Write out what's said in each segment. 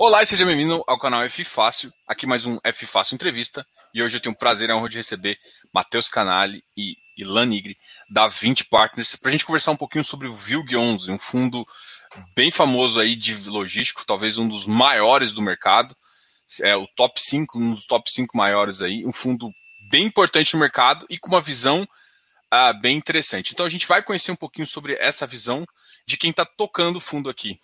Olá e seja bem-vindo ao canal F Fácil. Aqui mais um F Fácil Entrevista. E hoje eu tenho o prazer e a honra de receber Matheus Canali e Ilan Nigri, da 20 Partners, para a gente conversar um pouquinho sobre o VILG 11, um fundo bem famoso aí de logístico, talvez um dos maiores do mercado. É o top 5, um dos top 5 maiores aí, um fundo bem importante no mercado e com uma visão ah, bem interessante. Então a gente vai conhecer um pouquinho sobre essa visão de quem está tocando o fundo aqui.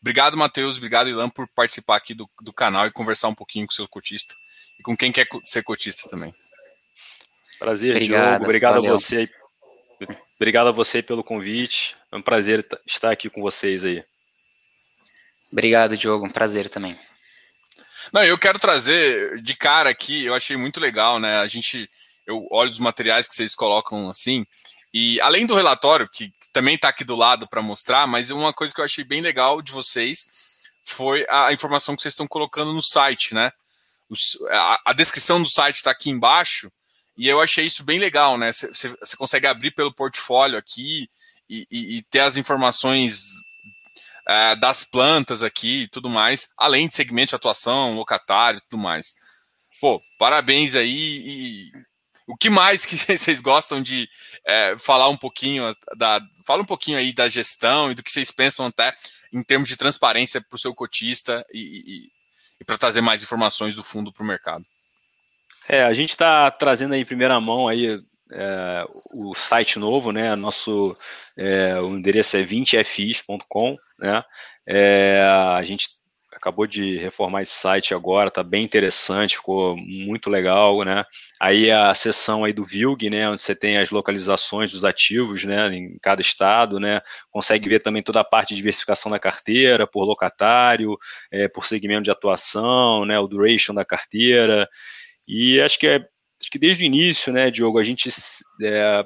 Obrigado, Matheus. Obrigado, Ilan, por participar aqui do, do canal e conversar um pouquinho com o seu cotista e com quem quer ser cotista também. Prazer, Obrigado, Diogo. Obrigado valeu. a você. Obrigado a você pelo convite. É um prazer estar aqui com vocês aí. Obrigado, Diogo. Um prazer também. Não, eu quero trazer de cara aqui, eu achei muito legal, né? A gente, eu olho os materiais que vocês colocam assim, e além do relatório, que também está aqui do lado para mostrar, mas uma coisa que eu achei bem legal de vocês foi a informação que vocês estão colocando no site, né? a, descrição do site está aqui embaixo, e eu achei isso bem legal, né? Você consegue abrir pelo portfólio aqui e, e, e ter as informações é, das plantas aqui e tudo mais, além de segmento de atuação, locatário e tudo mais. Pô, parabéns aí e o que mais que vocês gostam de é, falar um pouquinho da. Fala um pouquinho aí da gestão e do que vocês pensam até em termos de transparência para o seu cotista e, e, e para trazer mais informações do fundo para o mercado. É, a gente está trazendo aí em primeira mão aí é, o site novo, né? Nosso é, o endereço é 20fis.com, né? É, a gente acabou de reformar esse site agora, tá bem interessante, ficou muito legal, né? Aí a seção aí do VILG, né, onde você tem as localizações dos ativos, né, em cada estado, né, consegue ver também toda a parte de diversificação da carteira, por locatário, é, por segmento de atuação, né, o duration da carteira, e acho que é acho que desde o início, né, Diogo, a gente, é,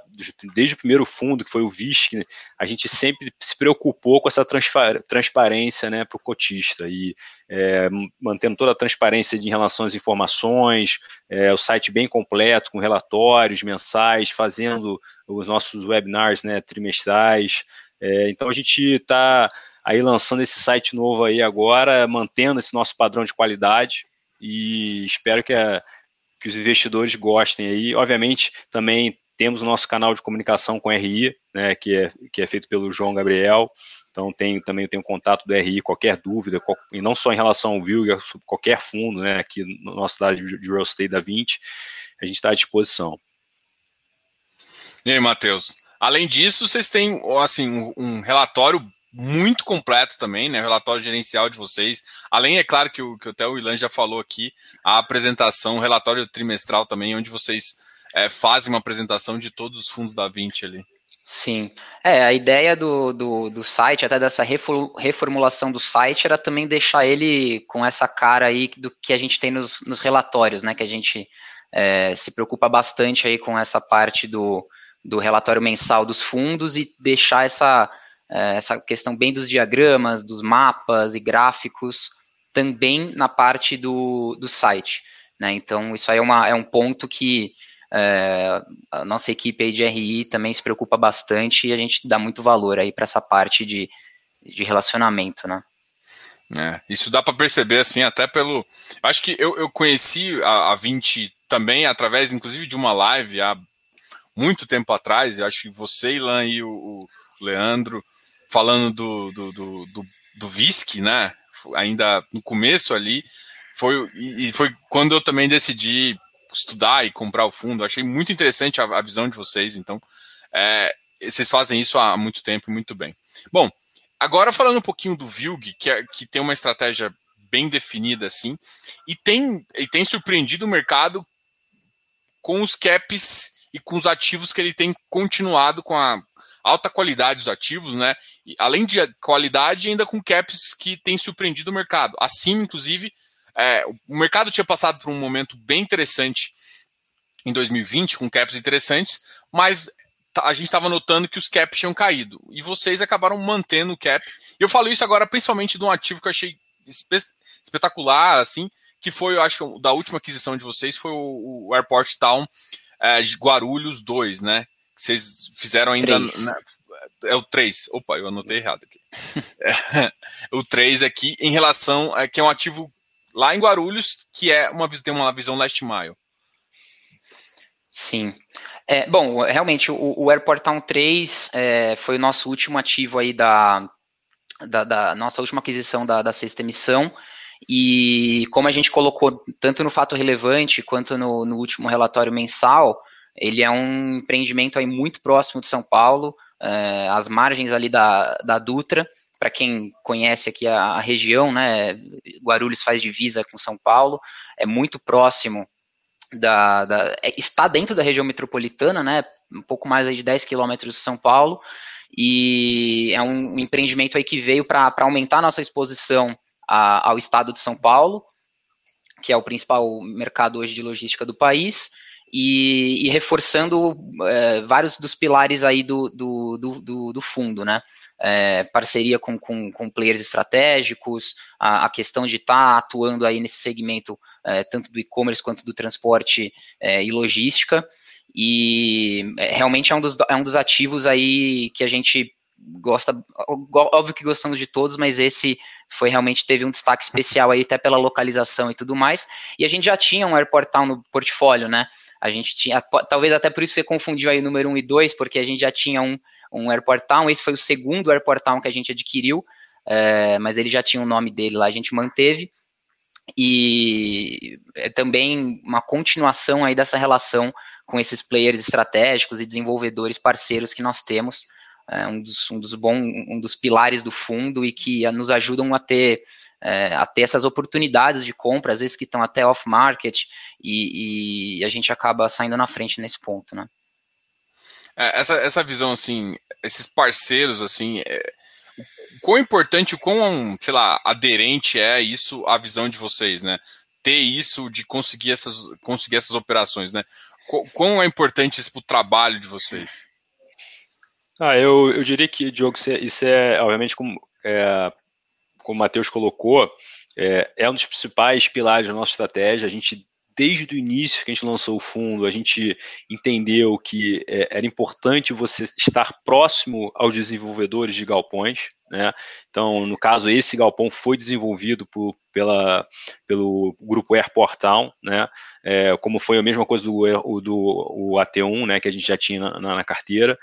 desde o primeiro fundo, que foi o VISC, a gente sempre se preocupou com essa transparência né, para o cotista e é, mantendo toda a transparência de, em relação às informações, é, o site bem completo, com relatórios mensais, fazendo os nossos webinars né, trimestrais. É, então a gente está aí lançando esse site novo aí agora, mantendo esse nosso padrão de qualidade e espero que a que os investidores gostem aí. Obviamente, também temos o nosso canal de comunicação com RI, né, que, é, que é feito pelo João Gabriel. Então, tem, também tenho contato do RI, qualquer dúvida, qual, e não só em relação ao VILG, sobre qualquer fundo, né, aqui no nosso lado de, de Real Estate da 20, a gente está à disposição. E aí, Matheus? Além disso, vocês têm assim, um relatório muito completo também, né? O relatório gerencial de vocês. Além, é claro, que o, que até o Ilan já falou aqui, a apresentação, o relatório trimestral também, onde vocês é, fazem uma apresentação de todos os fundos da 20 ali. Sim. É, a ideia do, do, do site, até dessa reformulação do site, era também deixar ele com essa cara aí do que a gente tem nos, nos relatórios, né? Que a gente é, se preocupa bastante aí com essa parte do, do relatório mensal dos fundos e deixar essa essa questão bem dos diagramas, dos mapas e gráficos, também na parte do, do site. Né? Então, isso aí é, uma, é um ponto que é, a nossa equipe de RI também se preocupa bastante e a gente dá muito valor aí para essa parte de, de relacionamento, né? É, isso dá para perceber, assim, até pelo. Acho que eu, eu conheci a, a 20 também através, inclusive, de uma live há muito tempo atrás. Eu acho que você, Ilan, e o, o Leandro falando do, do, do, do, do Visc, né? Ainda no começo ali, foi, e foi quando eu também decidi estudar e comprar o fundo. Achei muito interessante a, a visão de vocês, então é, vocês fazem isso há muito tempo muito bem. Bom, agora falando um pouquinho do Vilg, que, é, que tem uma estratégia bem definida assim, e tem, e tem surpreendido o mercado com os caps e com os ativos que ele tem continuado com a alta qualidade dos ativos, né? E, além de qualidade, ainda com caps que tem surpreendido o mercado. Assim, inclusive, é, o mercado tinha passado por um momento bem interessante em 2020, com caps interessantes, mas a gente estava notando que os caps tinham caído. E vocês acabaram mantendo o cap. E eu falo isso agora principalmente de um ativo que eu achei espe espetacular, assim, que foi, eu acho, da última aquisição de vocês, foi o, o Airport Town é, de Guarulhos 2, né? Vocês fizeram ainda. Na, é o 3. Opa, eu anotei errado aqui. o 3 aqui em relação a que é um ativo lá em Guarulhos, que é uma, tem uma visão last mile. Sim. É, bom, realmente, o, o Airport Town 3 é, foi o nosso último ativo aí da, da, da nossa última aquisição da, da sexta emissão. E como a gente colocou tanto no fato relevante quanto no, no último relatório mensal, ele é um empreendimento aí muito próximo de São Paulo, é, às margens ali da, da Dutra. Para quem conhece aqui a, a, região, né, Guarulhos faz divisa com São Paulo, é muito próximo da, da é, está dentro da região metropolitana, né, um pouco mais aí de 10 quilômetros de São Paulo, e é um empreendimento aí que veio para aumentar nossa exposição a, ao estado de São Paulo, que é o principal mercado hoje de logística do país, e, e reforçando é, vários dos pilares aí do, do, do, do fundo, né? É, parceria com, com, com, players estratégicos, a, a questão de estar tá atuando aí nesse segmento, é, tanto do e-commerce quanto do transporte é, e logística, e é, realmente é um, dos, é um dos ativos aí que a gente gosta, óbvio que gostamos de todos, mas esse foi realmente teve um destaque especial aí até pela localização e tudo mais. E a gente já tinha um Airport Town no portfólio, né? A gente tinha, talvez até por isso você confundiu aí número 1 e 2, porque a gente já tinha um, um Airport Town, esse foi o segundo Airport Town que a gente adquiriu, é, mas ele já tinha o nome dele lá, a gente manteve. E é também uma continuação aí dessa relação com esses players estratégicos e desenvolvedores parceiros que nós temos, é, um, dos, um, dos bom, um dos pilares do fundo e que nos ajudam a ter, é, a ter essas oportunidades de compra, às vezes que estão até off-market, e, e, a gente acaba saindo na frente nesse ponto, né? É, essa, essa visão, assim, esses parceiros, assim, é, quão importante, o quão, sei lá, aderente é isso à visão de vocês, né? Ter isso de conseguir essas, conseguir essas operações, né? Quão é importante isso para o trabalho de vocês? Ah, eu, eu diria que, Diogo, isso é, isso é obviamente, como, é, como o Matheus colocou, é, é, um dos principais pilares da nossa estratégia. A gente, desde o início que a gente lançou o fundo, a gente entendeu que é, era importante você estar próximo aos desenvolvedores de galpões. Né? Então, no caso, esse galpão foi desenvolvido por, pela, pelo grupo Airport Town, né? É, como foi a mesma coisa do, do o AT1, né, que a gente já tinha na, na carteira.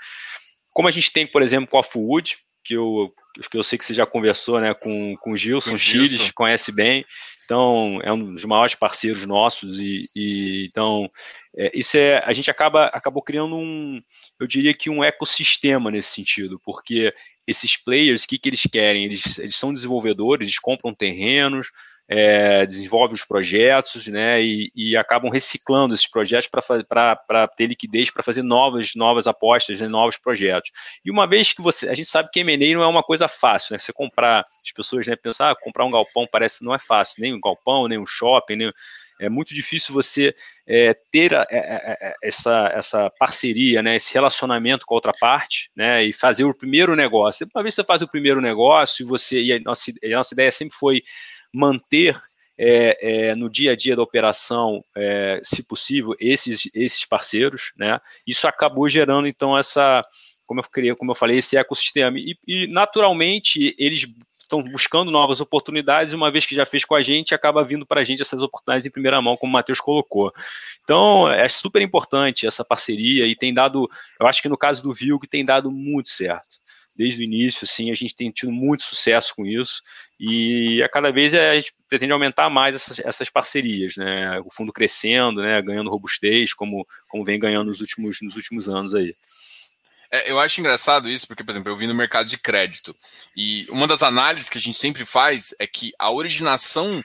Como a gente tem, por exemplo, com a Food, que eu, que eu sei que você já conversou né, com, com o Gilson, com Chiles, conhece bem. Então, é um dos maiores parceiros nossos e, e então é, isso é a gente acaba acabou criando um, eu diria que um ecossistema nesse sentido, porque esses players, o que, que eles querem? Eles, eles são desenvolvedores, eles compram terrenos, é, os projetos, né, e, e acabam reciclando esses projetos para ter liquidez para fazer novas, novas apostas, né, novos projetos. E uma vez que você, a gente sabe que M&A não é uma coisa fácil, né, você comprar, as pessoas, né, pensar, ah, comprar um galpão parece não é fácil, nem um galpão, nem um shopping, nem é muito difícil você é, ter a, a, a, essa, essa parceria, né, esse relacionamento com a outra parte, né, e fazer o primeiro negócio. Uma vez que você faz o primeiro negócio, e você e a nossa, a nossa ideia sempre foi manter é, é, no dia a dia da operação, é, se possível, esses, esses parceiros, né? Isso acabou gerando então essa, como eu, criei, como eu falei, esse ecossistema. E, e naturalmente eles estão buscando novas oportunidades, uma vez que já fez com a gente, acaba vindo para a gente essas oportunidades em primeira mão, como o Matheus colocou. Então, é super importante essa parceria e tem dado, eu acho que no caso do Vilg tem dado muito certo desde o início, assim, a gente tem tido muito sucesso com isso e a cada vez a gente pretende aumentar mais essas, essas parcerias, né? O fundo crescendo, né? Ganhando robustez, como, como vem ganhando nos últimos, nos últimos anos aí. É, eu acho engraçado isso, porque, por exemplo, eu vim no mercado de crédito e uma das análises que a gente sempre faz é que a originação,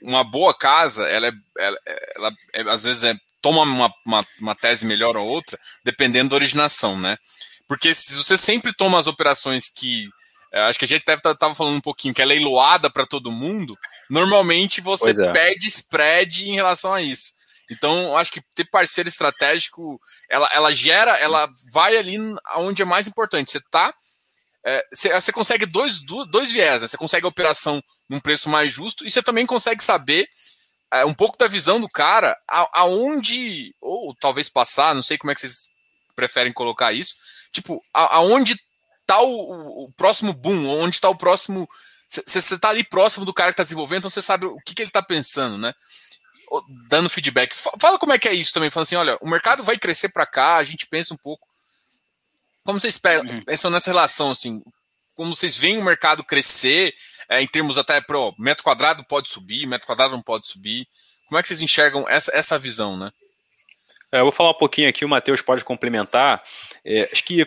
uma boa casa, ela, é, ela, ela é, às vezes é, toma uma, uma, uma tese melhor ou outra, dependendo da originação, né? Porque se você sempre toma as operações que. É, acho que a gente deve estar tá, falando um pouquinho, que é leiloada para todo mundo, normalmente você é. perde spread em relação a isso. Então, acho que ter parceiro estratégico, ela, ela gera, ela vai ali onde é mais importante. Você tá. É, você, você, consegue dois, dois viés, né? Você consegue a operação num preço mais justo e você também consegue saber é, um pouco da visão do cara, a, aonde, ou talvez passar, não sei como é que vocês preferem colocar isso, Tipo, a, aonde está o, o, próximo boom, onde está o próximo. Você está ali próximo do cara que está desenvolvendo, então você sabe o que, que ele está pensando, né? Dando feedback. Fala como é que é isso também. Fala assim: olha, o mercado vai crescer para cá, a gente pensa um pouco. Como vocês uhum. pensam nessa relação, assim? Como vocês veem o mercado crescer, é, em termos até pro metro quadrado pode subir, metro quadrado não pode subir. Como é que vocês enxergam essa, essa visão, né? É, eu vou falar um pouquinho aqui, o Matheus pode complementar. É, acho que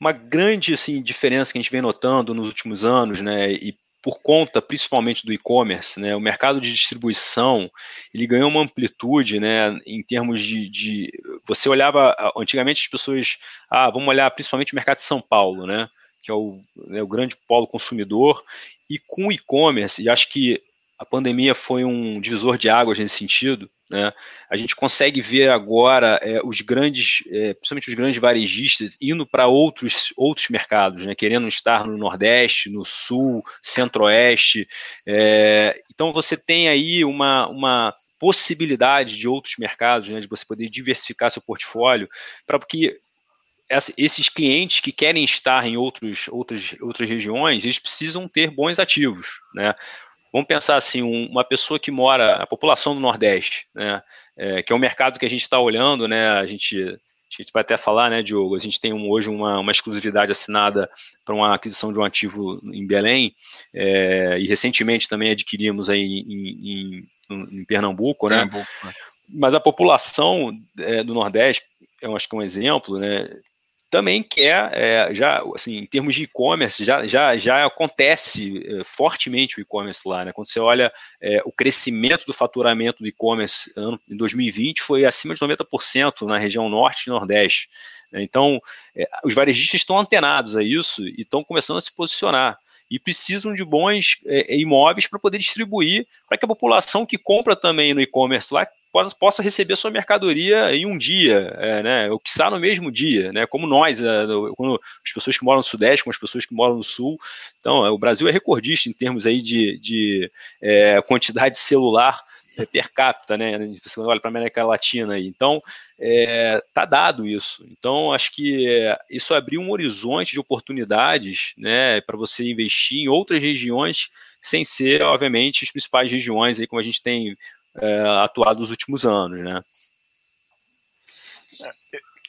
uma grande assim, diferença que a gente vem notando nos últimos anos, né, e por conta principalmente do e-commerce, né, o mercado de distribuição ele ganhou uma amplitude, né, em termos de, de, você olhava antigamente as pessoas, ah, vamos olhar principalmente o mercado de São Paulo, né, que é o, né, o grande polo consumidor, e com o e-commerce, e acho que a pandemia foi um divisor de águas nesse sentido. Né? A gente consegue ver agora é, os grandes, é, principalmente os grandes varejistas, indo para outros, outros mercados, né? querendo estar no Nordeste, no Sul, Centro-Oeste. É, então você tem aí uma, uma possibilidade de outros mercados, né? de você poder diversificar seu portfólio, para que esses clientes que querem estar em outros, outras, outras regiões, eles precisam ter bons ativos, né? Vamos pensar assim, um, uma pessoa que mora, a população do Nordeste, né, é, que é um mercado que a gente está olhando, né, a gente, a gente vai até falar, né, Diogo, a gente tem um, hoje uma, uma exclusividade assinada para uma aquisição de um ativo em Belém, é, e recentemente também adquirimos aí em, em, em Pernambuco, né, Pernambuco, né, mas a população é, do Nordeste, eu acho que é um exemplo, né, também quer, é, já, assim, em termos de e-commerce, já, já, já acontece é, fortemente o e-commerce lá, né? Quando você olha é, o crescimento do faturamento do e-commerce em 2020 foi acima de 90% na região norte e nordeste. Né? Então, é, os varejistas estão antenados a isso e estão começando a se posicionar e precisam de bons é, imóveis para poder distribuir para que a população que compra também no e-commerce lá possa receber sua mercadoria em um dia, é, né, ou que está no mesmo dia, né, como nós, é, as pessoas que moram no Sudeste, como as pessoas que moram no Sul. Então, é, o Brasil é recordista em termos aí de, de é, quantidade de celular é, per capita, né? Você olha para a América Latina aí. Então, é, tá dado isso. Então, acho que é, isso abriu um horizonte de oportunidades, né, para você investir em outras regiões, sem ser, obviamente, as principais regiões aí como a gente tem é, atuado nos últimos anos, né?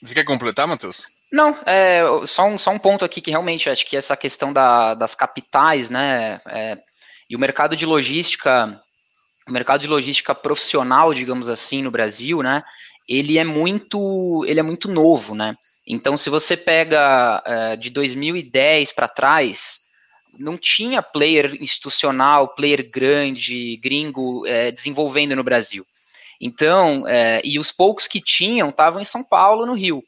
Você quer completar, Matheus? Não, é, só, um, só um ponto aqui que realmente acho que essa questão da, das capitais, né, é, e o mercado de logística, o mercado de logística profissional, digamos assim, no Brasil, né, ele é muito, ele é muito novo, né, então se você pega é, de 2010 para trás, não tinha player institucional, player grande, gringo, é, desenvolvendo no Brasil. Então, é, e os poucos que tinham estavam em São Paulo, no Rio.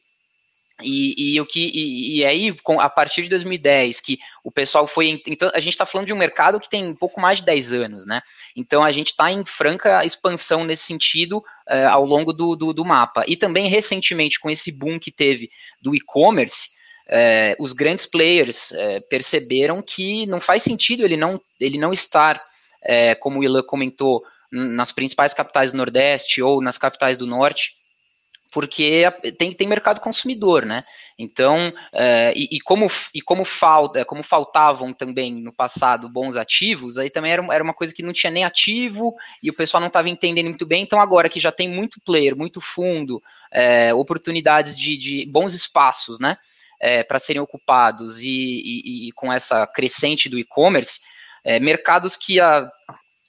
E, e, o que, e, e, aí, com, a partir de 2010, que o pessoal foi. Então, a gente está falando de um mercado que tem um pouco mais de 10 anos, né? Então, a gente está em franca expansão nesse sentido é, ao longo do, do, do, mapa. E também, recentemente, com esse boom que teve do e-commerce, é, os grandes players é, perceberam que não faz sentido ele não, ele não estar, como o Ilan comentou, nas principais capitais do Nordeste ou nas capitais do Norte, porque tem, tem mercado consumidor, né? Então, é, e, e, como, e como, falta, como faltavam também no passado bons ativos, aí também era, era uma coisa que não tinha nem ativo e o pessoal não estava entendendo muito bem. Então, agora que já tem muito player, muito fundo, é, oportunidades de, de bons espaços, né? é, para serem ocupados e, e, e, com essa crescente do e-commerce, é, mercados que há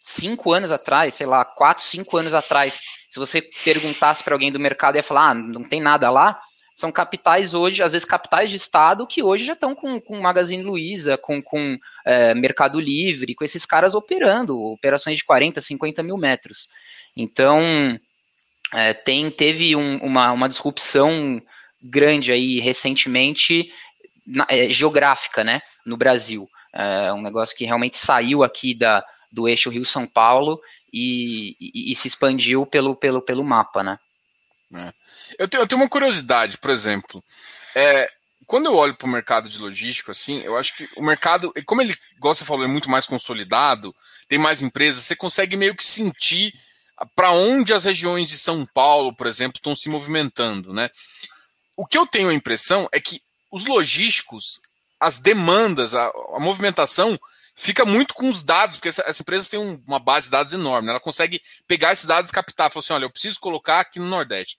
cinco anos atrás, sei lá, quatro, cinco anos atrás, se você perguntasse para alguém do mercado, ia falar, ah, não tem nada lá, são capitais hoje, às vezes capitais de estado, que hoje já estão com, com Magazine Luiza, com, com é, Mercado Livre, com esses caras operando, operações de 40, 50 mil metros. Então, é, tem, teve um, uma, uma disrupção grande aí recentemente na, é, geográfica, né, no Brasil. É um negócio que realmente saiu aqui da, do eixo Rio-São Paulo e, e, e, se expandiu pelo, pelo, pelo mapa, né. É. Eu, tenho, eu tenho uma curiosidade, por exemplo, é, quando eu olho para o mercado de logístico, assim, eu acho que o mercado, como ele, igual você falou, é muito mais consolidado, tem mais empresas, você consegue meio que sentir para onde as regiões de São Paulo, por exemplo, estão se movimentando, né? o que eu tenho a impressão é que os logísticos, as demandas, a, a movimentação fica muito com os dados, porque essa, essa empresa tem um, uma base de dados enorme, né? ela consegue pegar esses dados e captar, falar assim, olha, eu preciso colocar aqui no Nordeste.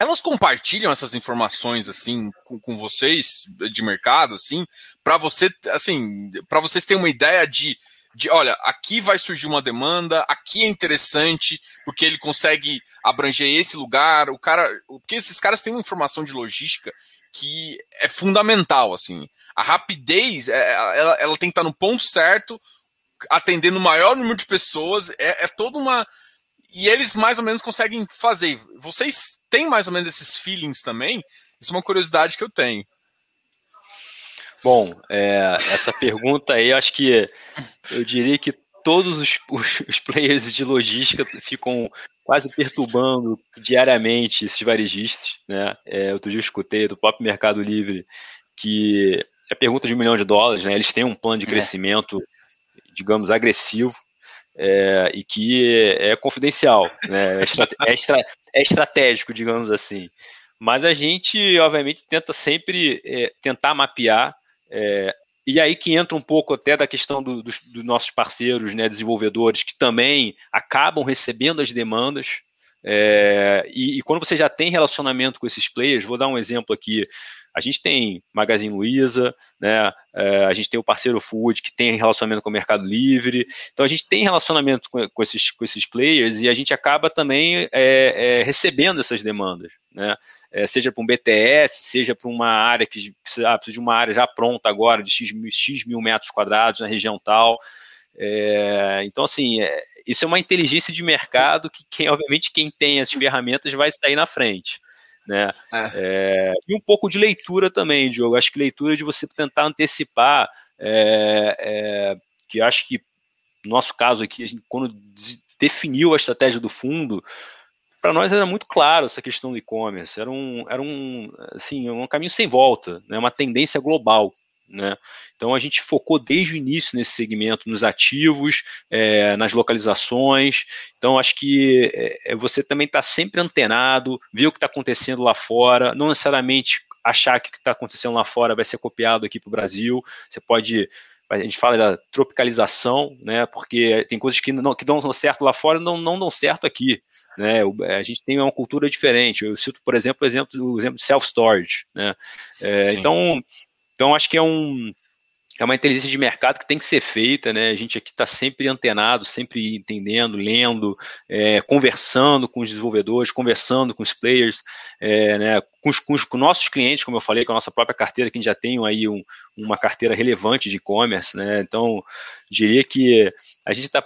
Elas compartilham essas informações assim com, com vocês de mercado, assim, para você, assim, para vocês terem uma ideia de de olha, aqui vai surgir uma demanda, aqui é interessante, porque ele consegue abranger esse lugar, o cara. Porque esses caras têm uma informação de logística que é fundamental, assim. A rapidez, é, ela, ela tem que estar no ponto certo, atendendo o maior número de pessoas, é, é toda uma. E eles mais ou menos conseguem fazer. Vocês têm mais ou menos esses feelings também? Isso é uma curiosidade que eu tenho. Bom, é, essa pergunta aí, acho que eu diria que todos os, os, os, players de logística ficam quase perturbando diariamente esses varejistas. Né? É, outro dia eu escutei do próprio Mercado Livre que a pergunta de um milhão de dólares, né? eles têm um plano de é. crescimento, é. digamos, agressivo. É, e que é confidencial, né? é, estra é, estra é estratégico, digamos assim. Mas a gente, obviamente, tenta sempre é, tentar mapear é, e aí que entra um pouco até da questão do, dos, dos, nossos parceiros, né, desenvolvedores, que também acabam recebendo as demandas. É, e, e, quando você já tem relacionamento com esses players, vou dar um exemplo aqui. A gente tem Magazine Luiza, né? É, a gente tem o parceiro Food que tem relacionamento com o Mercado Livre. Então a gente tem relacionamento com, com esses, com esses players e a gente acaba também é, é, recebendo essas demandas, né? É, seja para um BTS, seja para uma área que precisa, ah, precisa de uma área já pronta agora de X, X mil metros quadrados na região tal. É, então, assim, isso é uma inteligência de mercado que, quem, obviamente, quem tem as ferramentas vai sair na frente né? É. É, e um pouco de leitura também, Diogo. Acho que leitura de você tentar antecipar, é, é que acho que no nosso caso aqui, gente, quando definiu a estratégia do fundo, para nós era muito claro essa questão do e-commerce, era um, era um, assim, um caminho sem volta, né? uma tendência global. Né? Então a gente focou desde o início nesse segmento, nos ativos, é, nas localizações. Então acho que é, você também está sempre antenado, ver o que está acontecendo lá fora, não necessariamente achar que o que está acontecendo lá fora vai ser copiado aqui para o Brasil. Você pode a gente fala da tropicalização, né? Porque tem coisas que não que dão certo lá fora não não dão certo aqui. Né, a gente tem uma cultura diferente. Eu cito, por exemplo, o exemplo, o exemplo de self-storage. Né? É, então, então, acho que é um, é uma inteligência de mercado que tem que ser feita, né? A gente aqui está sempre antenado, sempre entendendo, lendo, é, conversando com os desenvolvedores, conversando com os players, é, né? com, os, com, os, com, nossos clientes, como eu falei, com a nossa própria carteira, que a gente já tem aí um, uma carteira relevante de e-commerce, né? Então, diria que a gente está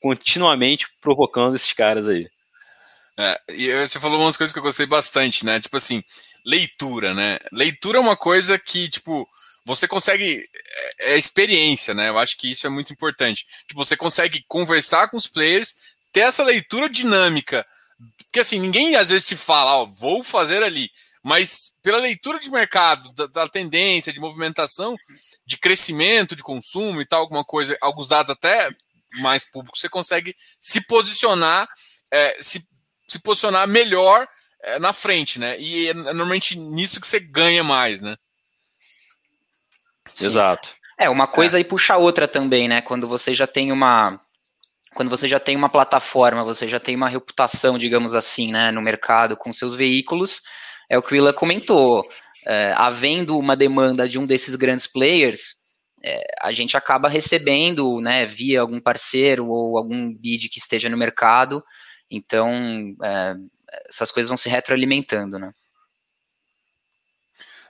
continuamente provocando esses caras aí. É, e você falou umas coisas que eu gostei bastante, né? Tipo assim, leitura, né? Leitura é uma coisa que, tipo, você consegue. É, é experiência, né? Eu acho que isso é muito importante. Tipo, você consegue conversar com os players, ter essa leitura dinâmica. Porque assim, ninguém às vezes te fala, ó, vou fazer ali. Mas pela leitura de mercado, da, da tendência, de movimentação, de crescimento de consumo e tal, alguma coisa, alguns dados até mais públicos, você consegue se posicionar, é, se, se posicionar melhor é, na frente, né? E é normalmente nisso que você ganha mais, né? Sim. Exato. É, uma coisa é. aí puxa a outra também, né? Quando você já tem uma quando você já tem uma plataforma, você já tem uma reputação, digamos assim, né, no mercado com seus veículos, é o que o Willa comentou. É, havendo uma demanda de um desses grandes players, é, a gente acaba recebendo, né, via algum parceiro ou algum bid que esteja no mercado. Então, é, essas coisas vão se retroalimentando, né?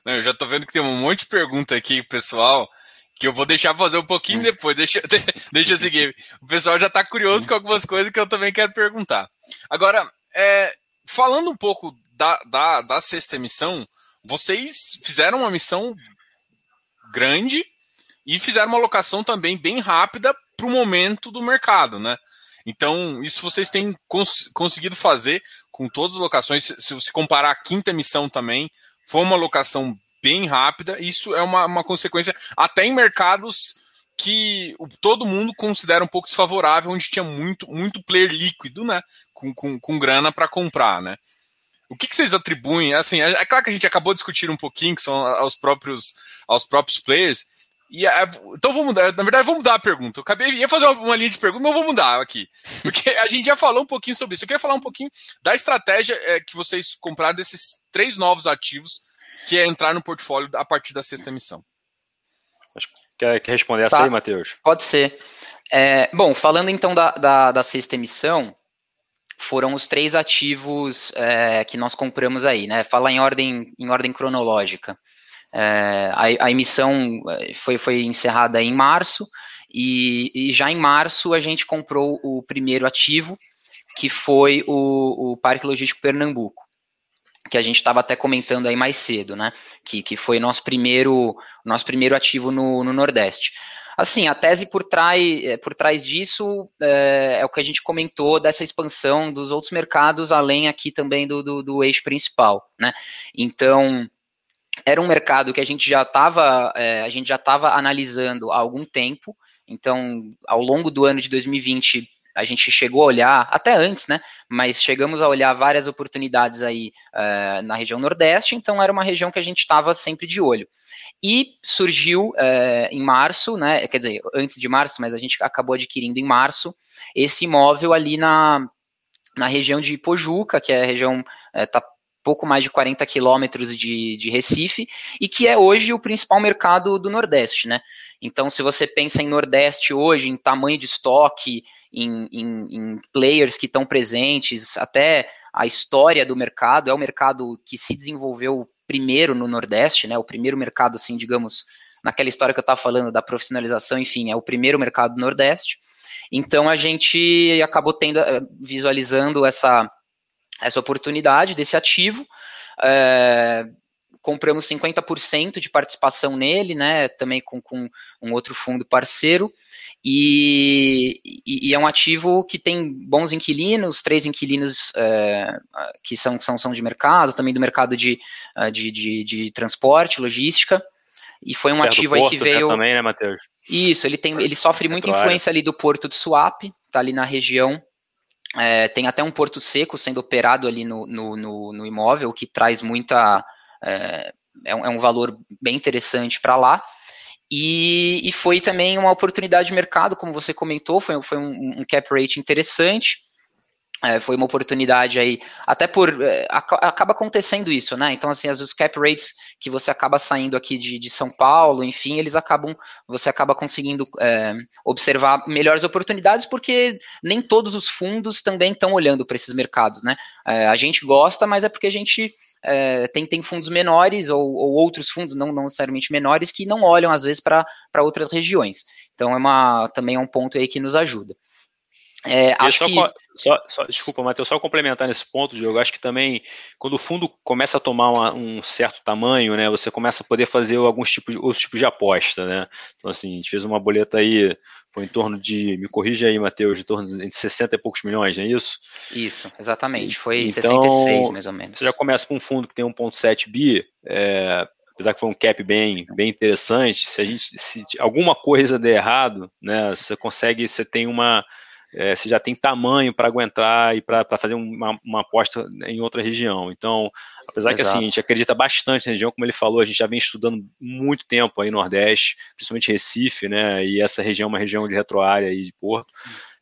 Não, eu já tô vendo que tem um monte de pergunta aqui, pessoal, que eu vou deixar fazer um pouquinho hum. depois. Deixa, deixa eu seguir. O pessoal já tá curioso com algumas coisas que eu também quero perguntar. Agora, é, falando um pouco da, da, da sexta emissão, vocês fizeram uma missão grande e fizeram uma alocação também bem rápida para o momento do mercado, né? Então, isso vocês têm cons conseguido fazer com todas as locações. Se você comparar a quinta emissão também, foi uma locação bem rápida. Isso é uma, uma consequência até em mercados que todo mundo considera um pouco desfavorável, onde tinha muito, muito player líquido, né? Com, com, com grana para comprar, né? o que, que vocês atribuem? Assim, é, é, claro que a gente acabou de discutir um pouquinho, que são aos próprios, aos próprios players. E então vou mudar. Na verdade, vou mudar a pergunta. Eu acabei ia fazer uma, uma linha de pergunta, mas vou mudar aqui. Porque a gente já falou um pouquinho sobre isso. Eu queria falar um pouquinho da estratégia é, que vocês compraram desses três novos ativos, que é entrar no portfólio a partir da sexta emissão. Quer, quer responder essa tá. aí, Matheus? Pode ser. É, bom, falando então da, da, da, sexta emissão, foram os três ativos é, que nós compramos aí, né? Fala em ordem, em ordem cronológica. É, a, a, emissão é, foi, foi encerrada em março, e, e, já em março a gente comprou o primeiro ativo, que foi o, o Parque Logístico Pernambuco, que a gente estava até comentando aí mais cedo, né? Que, que foi nosso primeiro, nosso primeiro ativo no, no Nordeste. Assim, a tese por trás, é, por trás disso é, é, o que a gente comentou dessa expansão dos outros mercados, além aqui também do, do, do eixo principal, né? Então, era um mercado que a gente já estava é, a gente já estava analisando há algum tempo. Então, ao longo do ano de 2020, a gente chegou a olhar, até antes, né? Mas chegamos a olhar várias oportunidades aí é, na região Nordeste, então era uma região que a gente estava sempre de olho. E surgiu é, em março, né? Quer dizer, antes de março, mas a gente acabou adquirindo em março esse imóvel ali na, na região de Pojuca, que é a região é, pouco mais de 40 quilômetros de, de Recife, e que é hoje o principal mercado do Nordeste, né? Então, se você pensa em Nordeste hoje, em tamanho de estoque, em, em, em players que estão presentes, até a história do mercado, é o mercado que se desenvolveu primeiro no Nordeste, né? O primeiro mercado, assim, digamos, naquela história que eu estava falando da profissionalização, enfim, é o primeiro mercado do Nordeste. Então a gente acabou tendo, eh, visualizando essa essa oportunidade desse ativo. É, compramos 50% de participação nele, né? Também com, com um outro fundo parceiro. E, e, e, é um ativo que tem bons inquilinos, três inquilinos é, que são, são, são de mercado, também do mercado de, é, de, de, de transporte, logística. E foi um ativo aí que né, veio. Também, né, Matheus? Isso, ele, tem, ele sofre muita influência ali do porto de Suape, tá ali na região é, tem até um porto seco sendo operado ali no, no, no, no imóvel, que traz muita. É, é, um, é um valor bem interessante para lá. E, e, foi também uma oportunidade de mercado, como você comentou, foi, foi um, um cap rate interessante. É, foi uma oportunidade aí, até por. É, acaba acontecendo isso, né? Então, assim, as cap rates que você acaba saindo aqui de, de São Paulo, enfim, eles acabam. Você acaba conseguindo é, observar melhores oportunidades, porque nem todos os fundos também estão olhando para esses mercados, né? É, a gente gosta, mas é porque a gente. É, tem, tem fundos menores ou, ou, outros fundos, não, não necessariamente menores, que não olham às vezes para outras regiões. Então é uma, também é um ponto aí que nos ajuda. É, acho só, que... só, só, desculpa, Matheus, só complementar nesse ponto, Diogo, acho que também quando o fundo começa a tomar uma, um certo tamanho, né, você começa a poder fazer alguns tipos de, outros tipos de aposta, né, então assim, a gente fez uma boleta aí, foi em torno de, me corrija aí, Matheus, em torno de 60 e poucos milhões, não é isso? Isso, exatamente, foi então, 66 mais ou menos. Você já começa com um fundo que tem 1.7 bi, é, apesar que foi um cap bem, bem interessante, se a gente, se alguma coisa der errado, né, você consegue, você tem uma é, você já tem tamanho para aguentar e para fazer uma, uma, aposta em outra região. Então, apesar Exato. que assim, a gente acredita bastante na região, como ele falou, a gente já vem estudando muito tempo aí no Nordeste, principalmente Recife, né? E essa região é uma região de retroárea e de porto.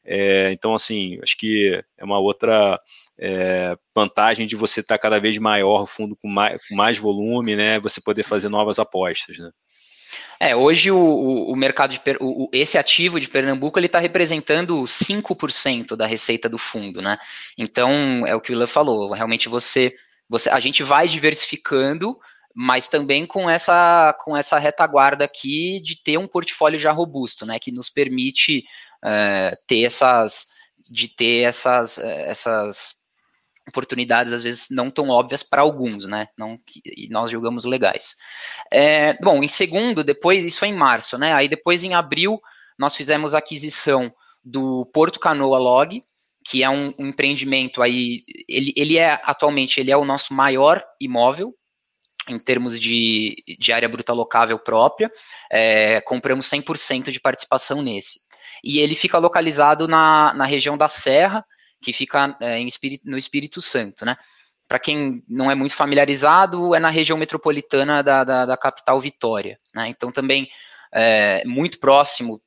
É, então, assim, acho que é uma outra é, vantagem de você estar tá cada vez maior, o fundo com mais, com mais volume, né? Você poder fazer novas apostas, né? É, hoje o, o, mercado de o, esse ativo de Pernambuco ele está representando 5% da receita do fundo, né? Então é o que o Ilan falou. Realmente você, você, a gente vai diversificando, mas também com essa com essa retaguarda aqui de ter um portfólio já robusto, né? Que nos permite é, ter essas de ter essas essas oportunidades às vezes não tão óbvias para alguns, né? Não e nós julgamos legais. É, bom, em segundo, depois isso foi em março, né? Aí depois em abril nós fizemos a aquisição do Porto Canoa Log, que é um, um empreendimento aí, ele, ele é atualmente ele é o nosso maior imóvel em termos de, de área bruta locável própria, é, compramos 100% de participação nesse. E ele fica localizado na, na região da Serra, que fica é, Espírito, no Espírito Santo, né? para quem não é muito familiarizado, é na região metropolitana da, da, da capital Vitória. Né? Então, também é, muito próximo,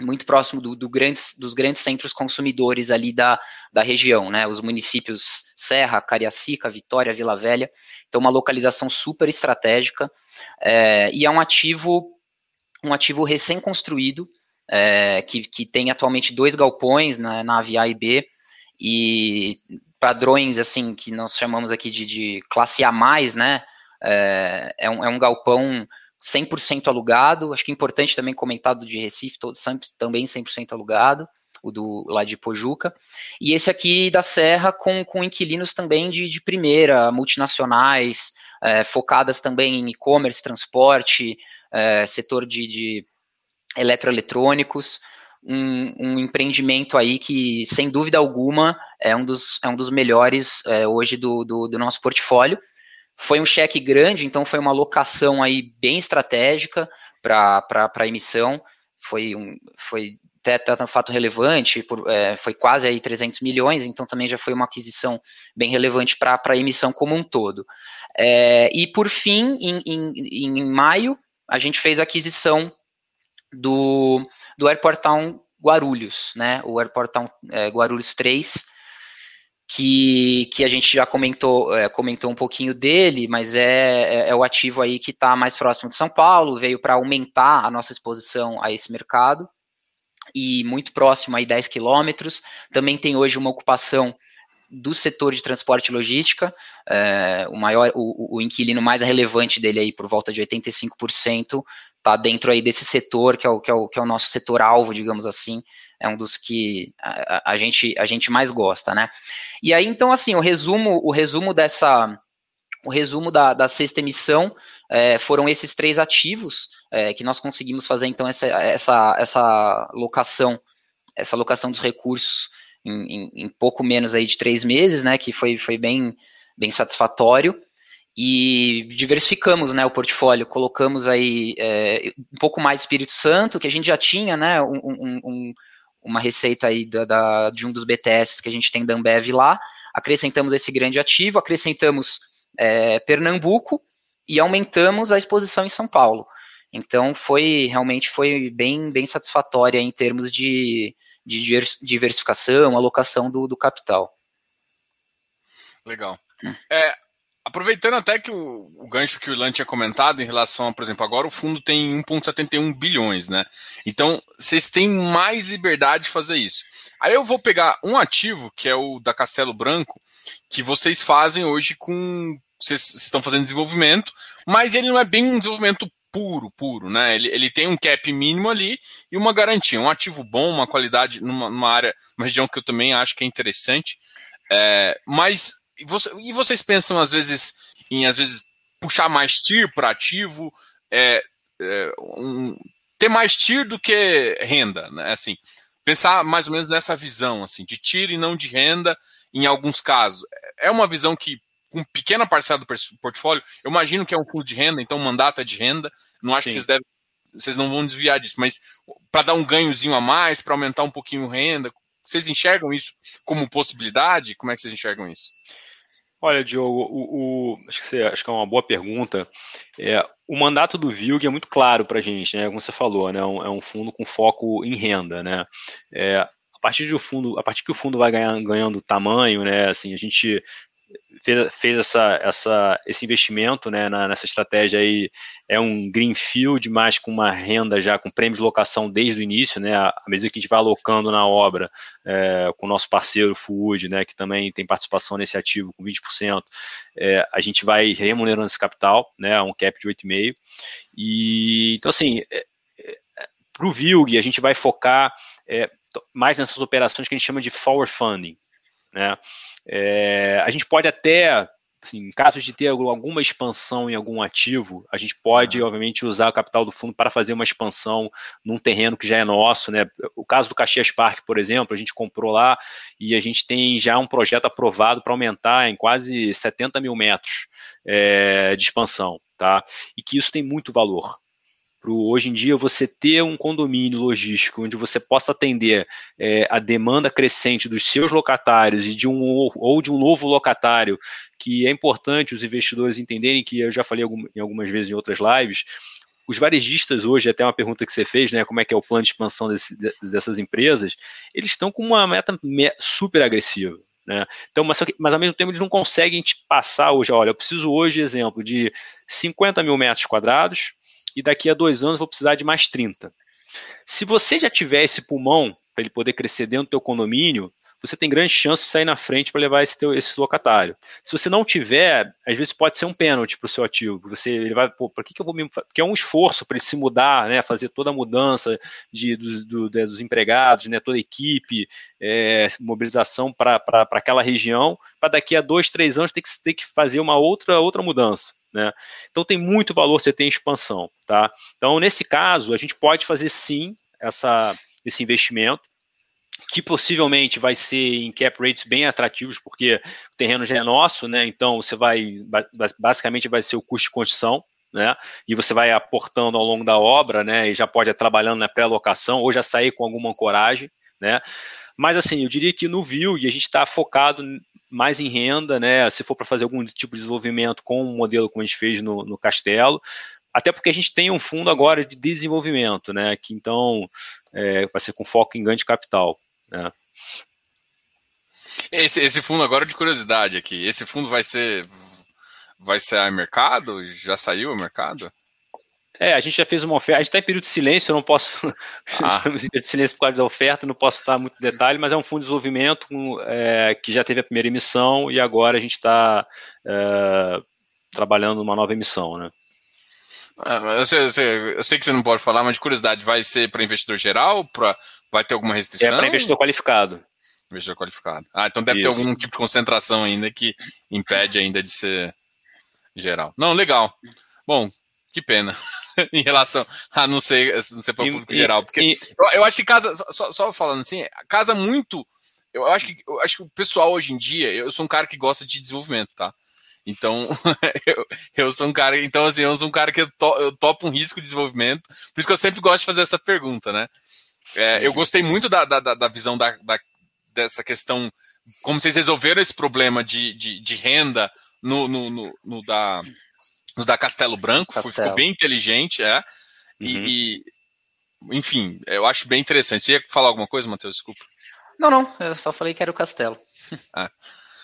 muito próximo do, do grandes, dos grandes centros consumidores ali da, da região, né? os municípios Serra, Cariacica, Vitória, Vila Velha. Então, uma localização super estratégica é, e é um ativo, um ativo recém-construído, é, que, que tem atualmente dois galpões na nave A e B, e padrões assim que nós chamamos aqui de, de classe A+, né? É, é, um, é um galpão 100% alugado, acho que é importante também comentar do de Recife, todo, também 100% alugado, o do lá de Pojuca, e esse aqui da Serra com, com inquilinos também de, de primeira, multinacionais, é, focadas também em e-commerce, transporte, é, setor de, de eletroeletrônicos, um, um, empreendimento aí que, sem dúvida alguma, é um dos, é um dos melhores é, hoje do, do, do, nosso portfólio. Foi um cheque grande, então foi uma locação aí bem estratégica para a emissão. Foi, um, foi até, até um fato relevante, por, é, foi quase aí 300 milhões, então também já foi uma aquisição bem relevante para a emissão como um todo. É, e por fim, em, em, em maio, a gente fez a aquisição do, do Airport Town Guarulhos, né? O Airport Town é, Guarulhos 3, que, que a gente já comentou, é, comentou um pouquinho dele, mas é, é, é o ativo aí que está mais próximo de São Paulo, veio para aumentar a nossa exposição a esse mercado e muito próximo aí 10 quilômetros. Também tem hoje uma ocupação do setor de transporte e logística, é, o maior, o, o, inquilino mais relevante dele aí por volta de 85% está dentro aí desse setor que é, o, que, é o, que é o nosso setor alvo, digamos assim, é um dos que a, a, gente, a gente mais gosta, né? E aí, então, assim, o resumo, o resumo dessa, o resumo da, da sexta emissão é, foram esses três ativos é, que nós conseguimos fazer, então, essa, essa, essa locação, essa locação dos recursos em, em, em pouco menos aí de três meses, né, que foi, foi bem, bem satisfatório e diversificamos né, o portfólio, colocamos aí é, um pouco mais Espírito Santo, que a gente já tinha, né, um, um, um, uma receita aí da, da, de um dos BTS que a gente tem da Ambev lá, acrescentamos esse grande ativo, acrescentamos é, Pernambuco e aumentamos a exposição em São Paulo. Então foi realmente foi bem, bem satisfatória em termos de, de diversificação, alocação do, do capital. Legal. Hum. É, Aproveitando até que o, o, gancho que o Ilan tinha comentado em relação, a, por exemplo, agora o fundo tem 1,71 bilhões, né? Então, vocês têm mais liberdade de fazer isso. Aí eu vou pegar um ativo, que é o da Castelo Branco, que vocês fazem hoje com. Vocês estão fazendo desenvolvimento, mas ele não é bem um desenvolvimento puro, puro, né? Ele, ele tem um cap mínimo ali e uma garantia, um ativo bom, uma qualidade numa, numa área, uma região que eu também acho que é interessante. É, mas e, você, e vocês pensam, às vezes, em às vezes puxar mais TIR para ativo, é, é, um, ter mais TIR do que renda, né? Assim, pensar mais ou menos nessa visão, assim, de TIR e não de renda, em alguns casos. É uma visão que, com pequena parcela do portfólio, eu imagino que é um fundo de renda, então o mandato é de renda. Não acho Sim. que vocês devem, vocês não vão desviar disso, mas para dar um ganhozinho a mais, para aumentar um pouquinho a renda, vocês enxergam isso como possibilidade? Como é que vocês enxergam isso? Olha, Diogo, o, o, acho, que você, acho que é uma boa pergunta. É, o mandato do VILG é muito claro para a gente, né? Como você falou, né? É um, é um fundo com foco em renda, né? É, a partir do fundo, a partir que o fundo vai ganhando, ganhando tamanho, né? Assim, a gente fez, fez essa, essa, esse investimento né, na, nessa estratégia aí, é um greenfield, mas com uma renda já com prêmios de locação desde o início, né, à medida que a gente vai alocando na obra é, com o nosso parceiro Food, né, que também tem participação nesse ativo com 20%, é, a gente vai remunerando esse capital, né, um cap de 8,5%, e então assim, é, é para o VILG a gente vai focar é, mais nessas operações que a gente chama de forward funding, né, é, a gente pode até, assim, em caso de ter alguma expansão em algum ativo, a gente pode, obviamente, usar o capital do fundo para fazer uma expansão num terreno que já é nosso. Né? O caso do Caxias Park, por exemplo, a gente comprou lá e a gente tem já um projeto aprovado para aumentar em quase 70 mil metros é, de expansão. Tá? E que isso tem muito valor. Hoje em dia você ter um condomínio logístico onde você possa atender é, a demanda crescente dos seus locatários e de um ou de um novo locatário, que é importante os investidores entenderem que eu já falei algumas vezes em outras lives, os varejistas hoje, até uma pergunta que você fez, né, como é que é o plano de expansão desse, dessas empresas, eles estão com uma meta super agressiva. Né? Então, mas, mas, ao mesmo tempo eles não conseguem te passar hoje, olha, eu preciso hoje, exemplo, de 50 mil metros quadrados e daqui a dois anos vou precisar de mais 30. Se você já tiver esse pulmão para ele poder crescer dentro do teu condomínio, você tem grande chance de sair na frente para levar esse, teu, esse locatário. Se você não tiver, às vezes pode ser um pênalti para o seu ativo. Você ele vai, pô, por que, que eu vou me. Porque é um esforço para ele se mudar, né? Fazer toda a mudança de, do, do, dos empregados, né? Toda a equipe, é, mobilização para aquela região, para daqui a dois, três anos ter que, ter que fazer uma outra, outra mudança. Né? Então tem muito valor você ter expansão. Tá? Então, nesse caso, a gente pode fazer sim essa, esse investimento que possivelmente vai ser em cap rates bem atrativos, porque o terreno já é nosso, né? Então você vai basicamente vai ser o custo de construção, né? E você vai aportando ao longo da obra, né? E já pode ir trabalhando na pré-locação ou já sair com alguma ancoragem, né? Mas assim, eu diria que no View, e a gente está focado mais em renda, né? Se for para fazer algum tipo de desenvolvimento com um modelo como a gente fez no, no Castelo, até porque a gente tem um fundo agora de desenvolvimento, né? Que então é, vai ser com foco em ganho de capital. É. Esse, esse fundo agora de curiosidade aqui, esse fundo vai ser vai ser a mercado? Já saiu ao mercado? É, a gente já fez uma oferta, a gente está em período de silêncio, eu não posso. Ah. Estamos em período de silêncio por causa da oferta, não posso estar muito detalhe, mas é um fundo de desenvolvimento é, que já teve a primeira emissão e agora a gente está é, trabalhando numa nova emissão, né? Ah, eu, sei, eu, sei, eu sei que você não pode falar, mas de curiosidade, vai ser para investidor geral? Pra, vai ter alguma restrição? É para investidor qualificado. Investidor qualificado. Ah, então deve Isso. ter algum tipo de concentração ainda que impede ainda de ser geral. Não, legal. Bom, que pena. em relação a não ser, não ser para o público e, geral. Porque e, eu, eu, acho que casa, só, só, falando assim, casa muito. Eu acho, que, eu acho que o pessoal hoje em dia, eu sou um cara que gosta de desenvolvimento, tá? Então, eu, eu, sou um cara, então assim, eu sou um cara que eu, to, eu topo um risco de desenvolvimento, por isso que eu sempre gosto de fazer essa pergunta, né? É, eu gostei muito da, da, da visão da, da, dessa questão, como vocês resolveram esse problema de, de, de renda no, no, no, no, da, no da Castelo Branco, Castelo. ficou bem inteligente, é. Uhum. E, enfim, eu acho bem interessante. Você ia falar alguma coisa, Matheus? Desculpa. Não, não, eu só falei que era o Castelo.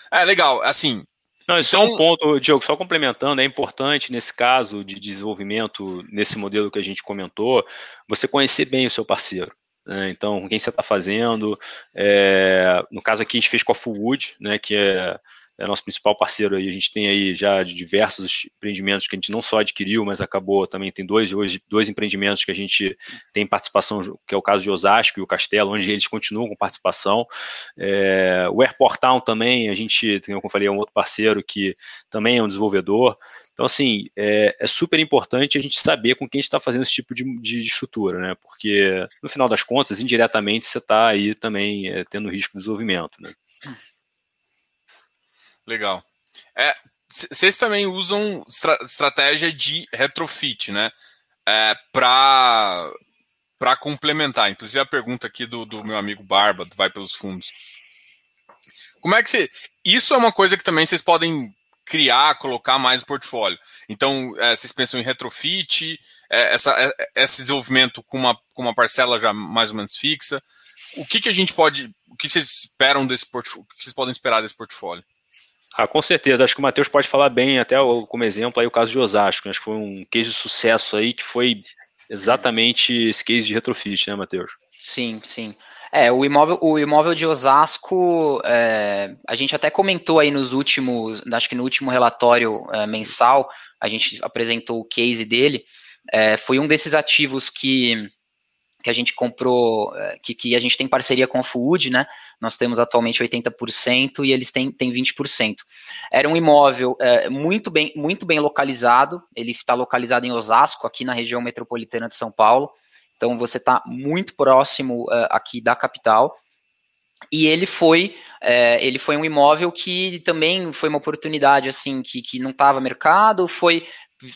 É, é legal, assim, não, isso então, é um ponto, Diogo, só complementando, é importante nesse caso de desenvolvimento, nesse modelo que a gente comentou, você conhecer bem o seu parceiro. Né? Então, com quem você está fazendo. É, no caso aqui, a gente fez com a Fullwood, né, que é é nosso principal parceiro aí. A gente tem aí já diversos empreendimentos que a gente não só adquiriu, mas acabou também tem dois hoje dois empreendimentos que a gente tem participação, que é o caso de Osasco e o Castelo, onde eles continuam com participação. É, o Airport Town também, a gente como eu falei, é um outro parceiro que também é um desenvolvedor. Então, assim, é, é, super importante a gente saber com quem está fazendo esse tipo de, de, estrutura, né? Porque, no final das contas, indiretamente, você está aí também é, tendo risco de desenvolvimento, né? Legal. É, vocês também usam estra estratégia de retrofit, né? É, para para complementar. Inclusive a pergunta aqui do, do meu amigo Barba, do Vai pelos Fundos. Como é que você. Isso é uma coisa que também vocês podem criar, colocar mais no portfólio. Então, é, vocês pensam em retrofit, é, essa, é, esse desenvolvimento com uma, com uma parcela já mais ou menos fixa. O que, que a gente pode. O que vocês esperam desse portfólio? O que vocês podem esperar desse portfólio? Ah, com certeza. Acho que o Matheus pode falar bem, até como exemplo, aí o caso de Osasco. Né? Acho que foi um case de sucesso aí que foi exatamente esse case de retrofit, né, Matheus? Sim, sim. É, o imóvel, o imóvel de Osasco, é, a gente até comentou aí nos últimos, acho que no último relatório é, mensal, a gente apresentou o case dele. É, foi um desses ativos que que a gente comprou, é, que, que a gente tem parceria com a Food, né? Nós temos atualmente 80% e eles têm, têm 20%. Era um imóvel é, muito, bem, muito bem localizado, ele está localizado em Osasco, aqui na região metropolitana de São Paulo. Então você está muito próximo é, aqui da capital. E ele foi, é, ele foi um imóvel que também foi uma oportunidade assim que, que não estava mercado, foi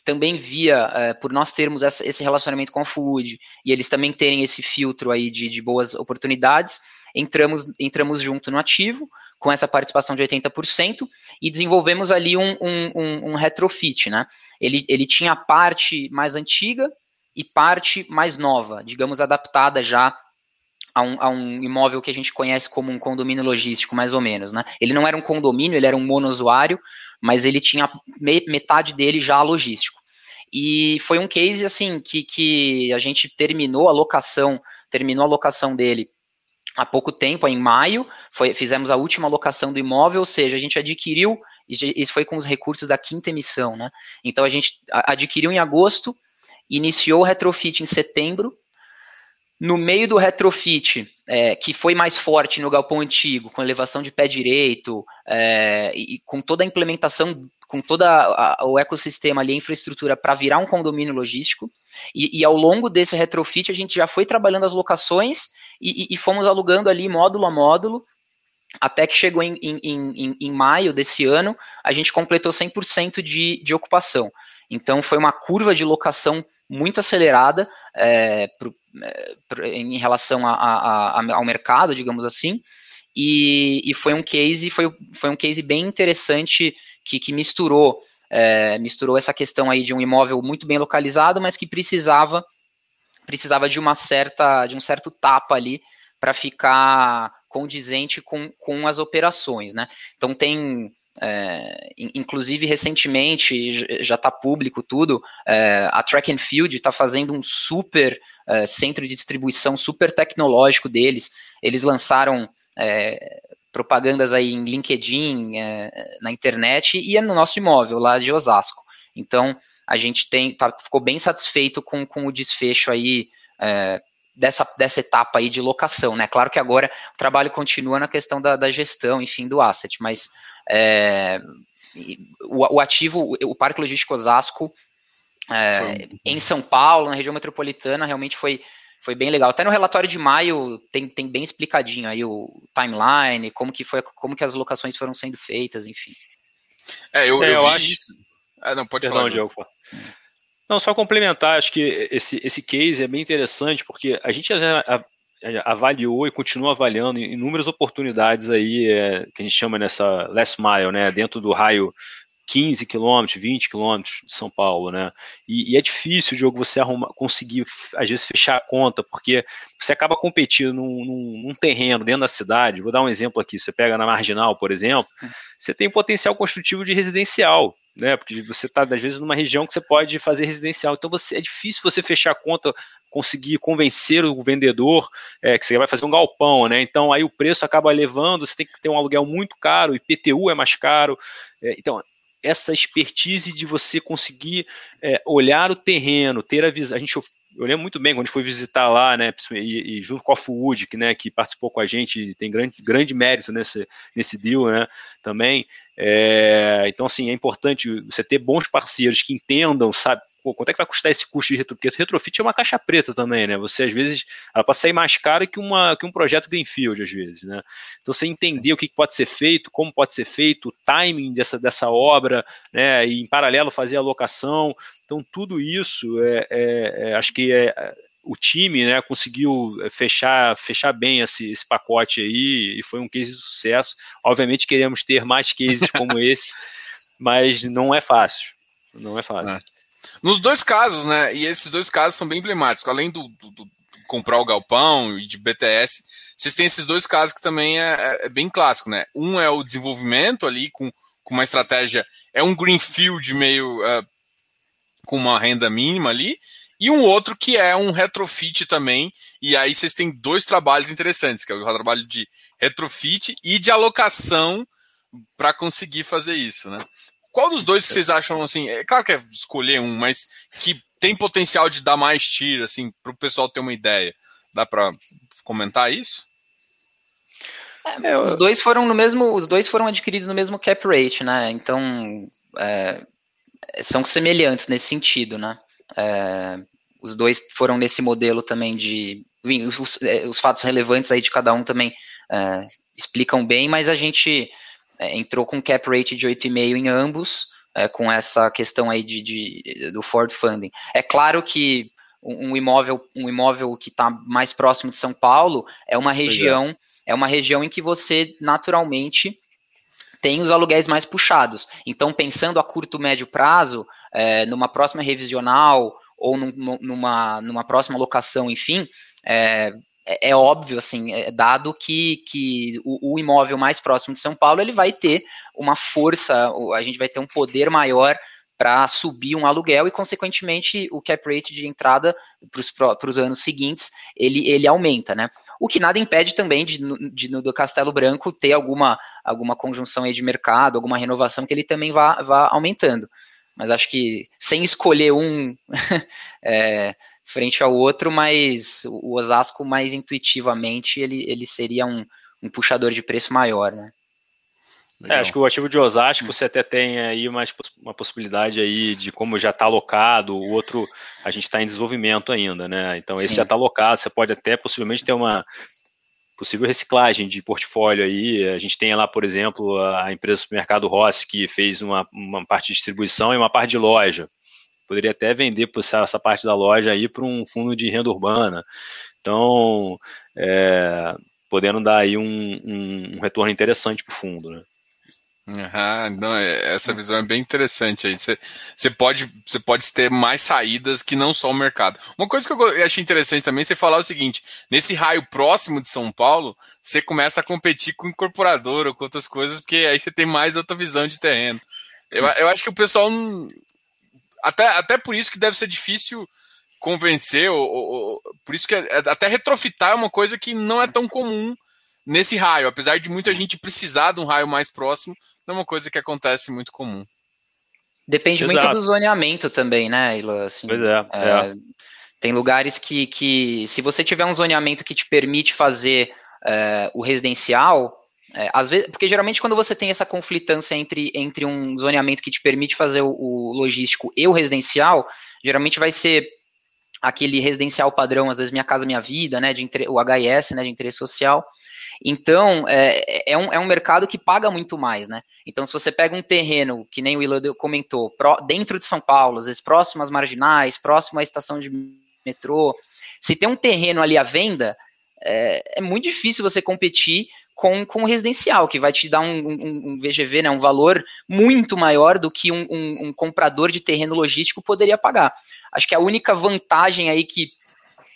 também via, é, por nós termos essa, esse relacionamento com a Food e eles também terem esse filtro aí de, de boas oportunidades, entramos, entramos junto no ativo, com essa participação de 80%, e desenvolvemos ali um, um, um, um retrofit, né? Ele, ele tinha a parte mais antiga e parte mais nova, digamos, adaptada já a um, a um, imóvel que a gente conhece como um condomínio logístico, mais ou menos, né? Ele não era um condomínio, ele era um monousuário, mas ele tinha me, metade dele já logístico. E foi um case, assim, que, que a gente terminou a locação, terminou a locação dele há pouco tempo, em maio, foi, fizemos a última locação do imóvel, ou seja, a gente adquiriu, isso foi com os recursos da quinta emissão, né? Então a gente adquiriu em agosto, iniciou o retrofit em setembro, no meio do retrofit, é, que foi mais forte no galpão antigo, com elevação de pé direito, é, e com toda a implementação, com todo o ecossistema ali, a infraestrutura para virar um condomínio logístico, e, e, ao longo desse retrofit a gente já foi trabalhando as locações e, e fomos alugando ali módulo a módulo, até que chegou em, em, em, em maio desse ano, a gente completou 100% de, de ocupação. Então foi uma curva de locação muito acelerada é, em relação a, a, a, ao mercado, digamos assim, e, e, foi um case foi, foi um case bem interessante que, que misturou é, misturou essa questão aí de um imóvel muito bem localizado, mas que precisava precisava de uma certa de um certo tapa ali para ficar condizente com, com as operações, né? Então tem é, inclusive, recentemente, já está público tudo, é, a Track and Field está fazendo um super é, centro de distribuição, super tecnológico deles. Eles lançaram é, propagandas aí em LinkedIn, é, na internet e é no nosso imóvel lá de Osasco. Então, a gente tem, tá, ficou bem satisfeito com, com o desfecho aí é, dessa, dessa etapa aí de locação, né? Claro que agora o trabalho continua na questão da, da gestão, enfim, do asset, mas é, o, o, ativo, o Parque Logístico Osasco, é, em São Paulo, na região metropolitana, realmente foi, foi bem legal. Até no relatório de maio tem, tem bem explicadinho aí o timeline, como que foi, como que as locações foram sendo feitas, enfim. É, eu, é, eu, eu acho isso. Ah, não, pode Perdão, falar. Diogo. Não, só complementar, acho que esse, esse case é bem interessante, porque a gente avaliou e continua avaliando inúmeras oportunidades aí é, que a gente chama nessa last mile, né, dentro do raio 15 quilômetros, 20 quilômetros de São Paulo, né? E, e, é difícil, jogo você arrumar, conseguir, às vezes, fechar a conta, porque você acaba competindo num, num, num, terreno dentro da cidade. Vou dar um exemplo aqui: você pega na Marginal, por exemplo, você tem potencial construtivo de residencial né? Porque você está, às vezes, numa região que você pode fazer residencial. Então você, é difícil você fechar a conta, conseguir convencer o vendedor é, que você vai fazer um galpão, né? Então aí o preço acaba levando, você tem que ter um aluguel muito caro, IPTU é mais caro. É, então, essa expertise de você conseguir é, olhar o terreno, ter a visão. A gente eu lembro muito bem quando a gente foi visitar lá, né, e, e junto com a Food, que, né, que participou com a gente, tem grande, grande mérito nesse, nesse deal, né, também. É, então, assim, é importante você ter bons parceiros que entendam, sabe, pô, quanto é que vai custar esse custo de retrofit? Retrofit é uma caixa preta também, né? Você, às vezes, ela pode sair mais cara que, uma, que um projeto Greenfield, às vezes, né? Então, você entender o que pode ser feito, como pode ser feito, o timing dessa, dessa obra, né? E, em paralelo, fazer a locação. Então, tudo isso, é, é, é acho que é, o time né, conseguiu fechar, fechar bem esse, esse pacote aí e foi um case de sucesso. Obviamente queremos ter mais cases como esse, mas não é fácil. Não é fácil. É. Nos dois casos, né? E esses dois casos são bem emblemáticos. Além do, do, do comprar o galpão e de BTS, vocês têm esses dois casos que também é, é, é, bem clássico, né? Um é o desenvolvimento ali com, com uma estratégia, é um greenfield meio uh, com uma renda mínima ali, e um outro que é um retrofit também, e aí vocês têm dois trabalhos interessantes, que é o trabalho de retrofit e de alocação para conseguir fazer isso, né? Qual dos dois que vocês acham assim? É claro que é escolher um, mas que tem potencial de dar mais tiro, assim, para o pessoal ter uma ideia. Dá para comentar isso? É, os dois foram no mesmo, os dois foram adquiridos no mesmo cap rate, né? Então é, são semelhantes nesse sentido, né? É, os dois foram nesse modelo também de os, é, os, fatos relevantes aí de cada um também é, explicam bem, mas a gente é, entrou com cap rate de 8,5 em ambos, é, com essa questão aí de, de, do Ford Funding. É claro que um, imóvel, um imóvel que está mais próximo de São Paulo é uma é. região, é. é uma região em que você naturalmente tem os aluguéis mais puxados. Então, pensando a curto médio prazo, é, numa próxima revisional ou num, numa, numa próxima locação, enfim, é, é, é óbvio, assim, é dado que, que o, o, imóvel mais próximo de São Paulo ele vai ter uma força, a gente vai ter um poder maior para subir um aluguel e, consequentemente, o cap rate de entrada para os anos seguintes ele, ele aumenta, né? O que nada impede também de, de, do Castelo Branco ter alguma, alguma conjunção aí de mercado, alguma renovação que ele também vá, vá aumentando. Mas acho que sem escolher um é, frente ao outro, mas o Osasco mais intuitivamente ele, ele seria um, um puxador de preço maior, né? É, acho que o ativo de Osasco hum. você até tem aí uma, uma possibilidade aí de como já está alocado, o outro a gente está em desenvolvimento ainda, né? Então Sim. esse já está alocado, você pode até possivelmente ter uma possível reciclagem de portfólio aí. A gente tem lá, por exemplo, a empresa Supermercado Rossi, que fez uma, uma parte de distribuição e uma parte de loja. Poderia até vender essa parte da loja aí para um fundo de renda urbana. Então, é, podendo dar aí um, um, um retorno interessante para o fundo, né? Uhum, não, é, essa visão é bem interessante aí. Você, você, pode, você pode ter mais saídas que não só o mercado. Uma coisa que eu achei interessante também, você falar o seguinte: nesse raio próximo de São Paulo, você começa a competir com incorporador ou com outras coisas, porque aí você tem mais outra visão de terreno. Eu, eu acho que o pessoal. Até, até por isso que deve ser difícil convencer, ou, ou por isso que é, é, até retrofitar é uma coisa que não é tão comum nesse raio, apesar de muita gente precisar de um raio mais próximo não é uma coisa que acontece muito comum. Depende Exato. muito do zoneamento também, né, Ila? Assim, pois é, é, é. Tem lugares que, que, se você tiver um zoneamento que te permite fazer é, o residencial, é, às vezes, porque geralmente quando você tem essa conflitância entre, entre um zoneamento que te permite fazer o, o logístico e o residencial, geralmente vai ser aquele residencial padrão, às vezes Minha Casa Minha Vida, né, de, o HIS, né, de interesse social, então, é, é, um, é um mercado que paga muito mais, né? Então, se você pega um terreno, que nem o Ilan comentou, dentro de São Paulo, às vezes próximo às marginais, próximo à estação de metrô, se tem um terreno ali à venda, é, é muito difícil você competir com, com o residencial, que vai te dar um, um, um VGV, né, um valor muito maior do que um, um, um comprador de terreno logístico poderia pagar. Acho que a única vantagem aí que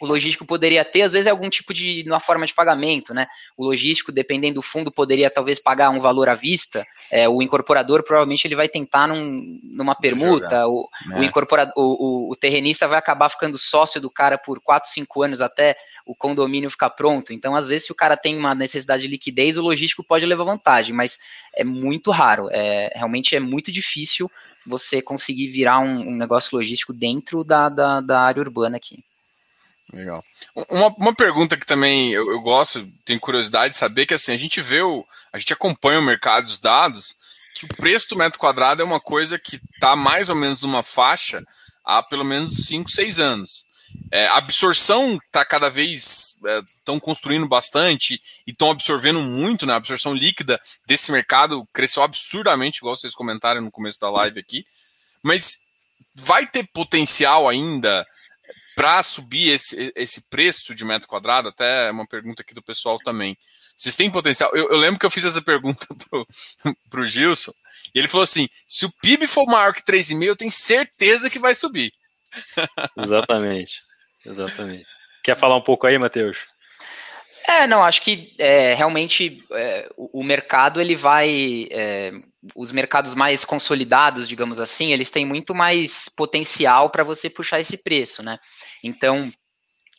o logístico poderia ter, às vezes algum tipo de uma forma de pagamento, né? O logístico, dependendo do fundo, poderia talvez pagar um valor à vista. É, o incorporador provavelmente ele vai tentar num, numa permuta. O, é. o, incorporador, o, o, o, terrenista vai acabar ficando sócio do cara por 4, 5 anos até o condomínio ficar pronto. Então, às vezes, se o cara tem uma necessidade de liquidez, o logístico pode levar vantagem, mas é muito raro. É, realmente é muito difícil você conseguir virar um, um negócio logístico dentro da, da, da área urbana aqui. Legal. Uma, uma pergunta que também eu, eu, gosto, tenho curiosidade de saber, que assim, a gente vê, o, a gente acompanha o mercado dos dados, que o preço do metro quadrado é uma coisa que está mais ou menos numa faixa há pelo menos 5, 6 anos. É, a absorção está cada vez estão é, construindo bastante e estão absorvendo muito, né? A absorção líquida desse mercado cresceu absurdamente, igual vocês comentaram no começo da live aqui. Mas vai ter potencial ainda para subir esse, esse preço de metro quadrado, até é uma pergunta aqui do pessoal também. Vocês têm potencial? Eu, eu lembro que eu fiz essa pergunta pro, pro Gilson, e ele falou assim: se o PIB for maior que 3,5, eu tenho certeza que vai subir. Exatamente. Exatamente. Quer falar um pouco aí, Matheus? É, não, acho que é, realmente é, o, o, mercado ele vai. É, os mercados mais consolidados, digamos assim, eles têm muito mais potencial para você puxar esse preço, né? Então,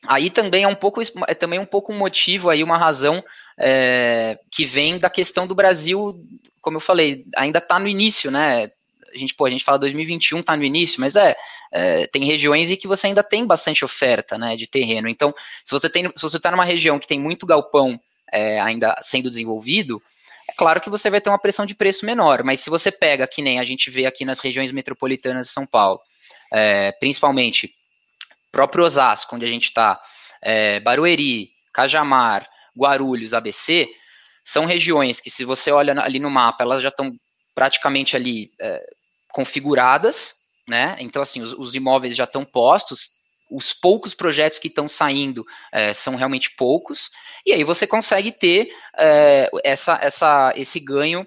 aí também é um pouco é também um pouco um motivo aí uma razão é, que vem da questão do Brasil, como eu falei, ainda está no início, né? A gente, pô, a gente fala 2021 está no início, mas é, é, tem regiões em que você ainda tem bastante oferta, né, de terreno. Então, se você tem, se você está numa região que tem muito galpão é, ainda sendo desenvolvido, é claro que você vai ter uma pressão de preço menor. Mas se você pega, que nem a gente vê aqui nas regiões metropolitanas de São Paulo, é, principalmente próprio Osasco, onde a gente está, é, Barueri, Cajamar, Guarulhos, ABC, são regiões que, se você olha ali no mapa, elas já estão praticamente ali é, configuradas, né? Então, assim, os, os imóveis já estão postos, os poucos projetos que estão saindo é, são realmente poucos, e aí você consegue ter é, essa, essa, esse ganho,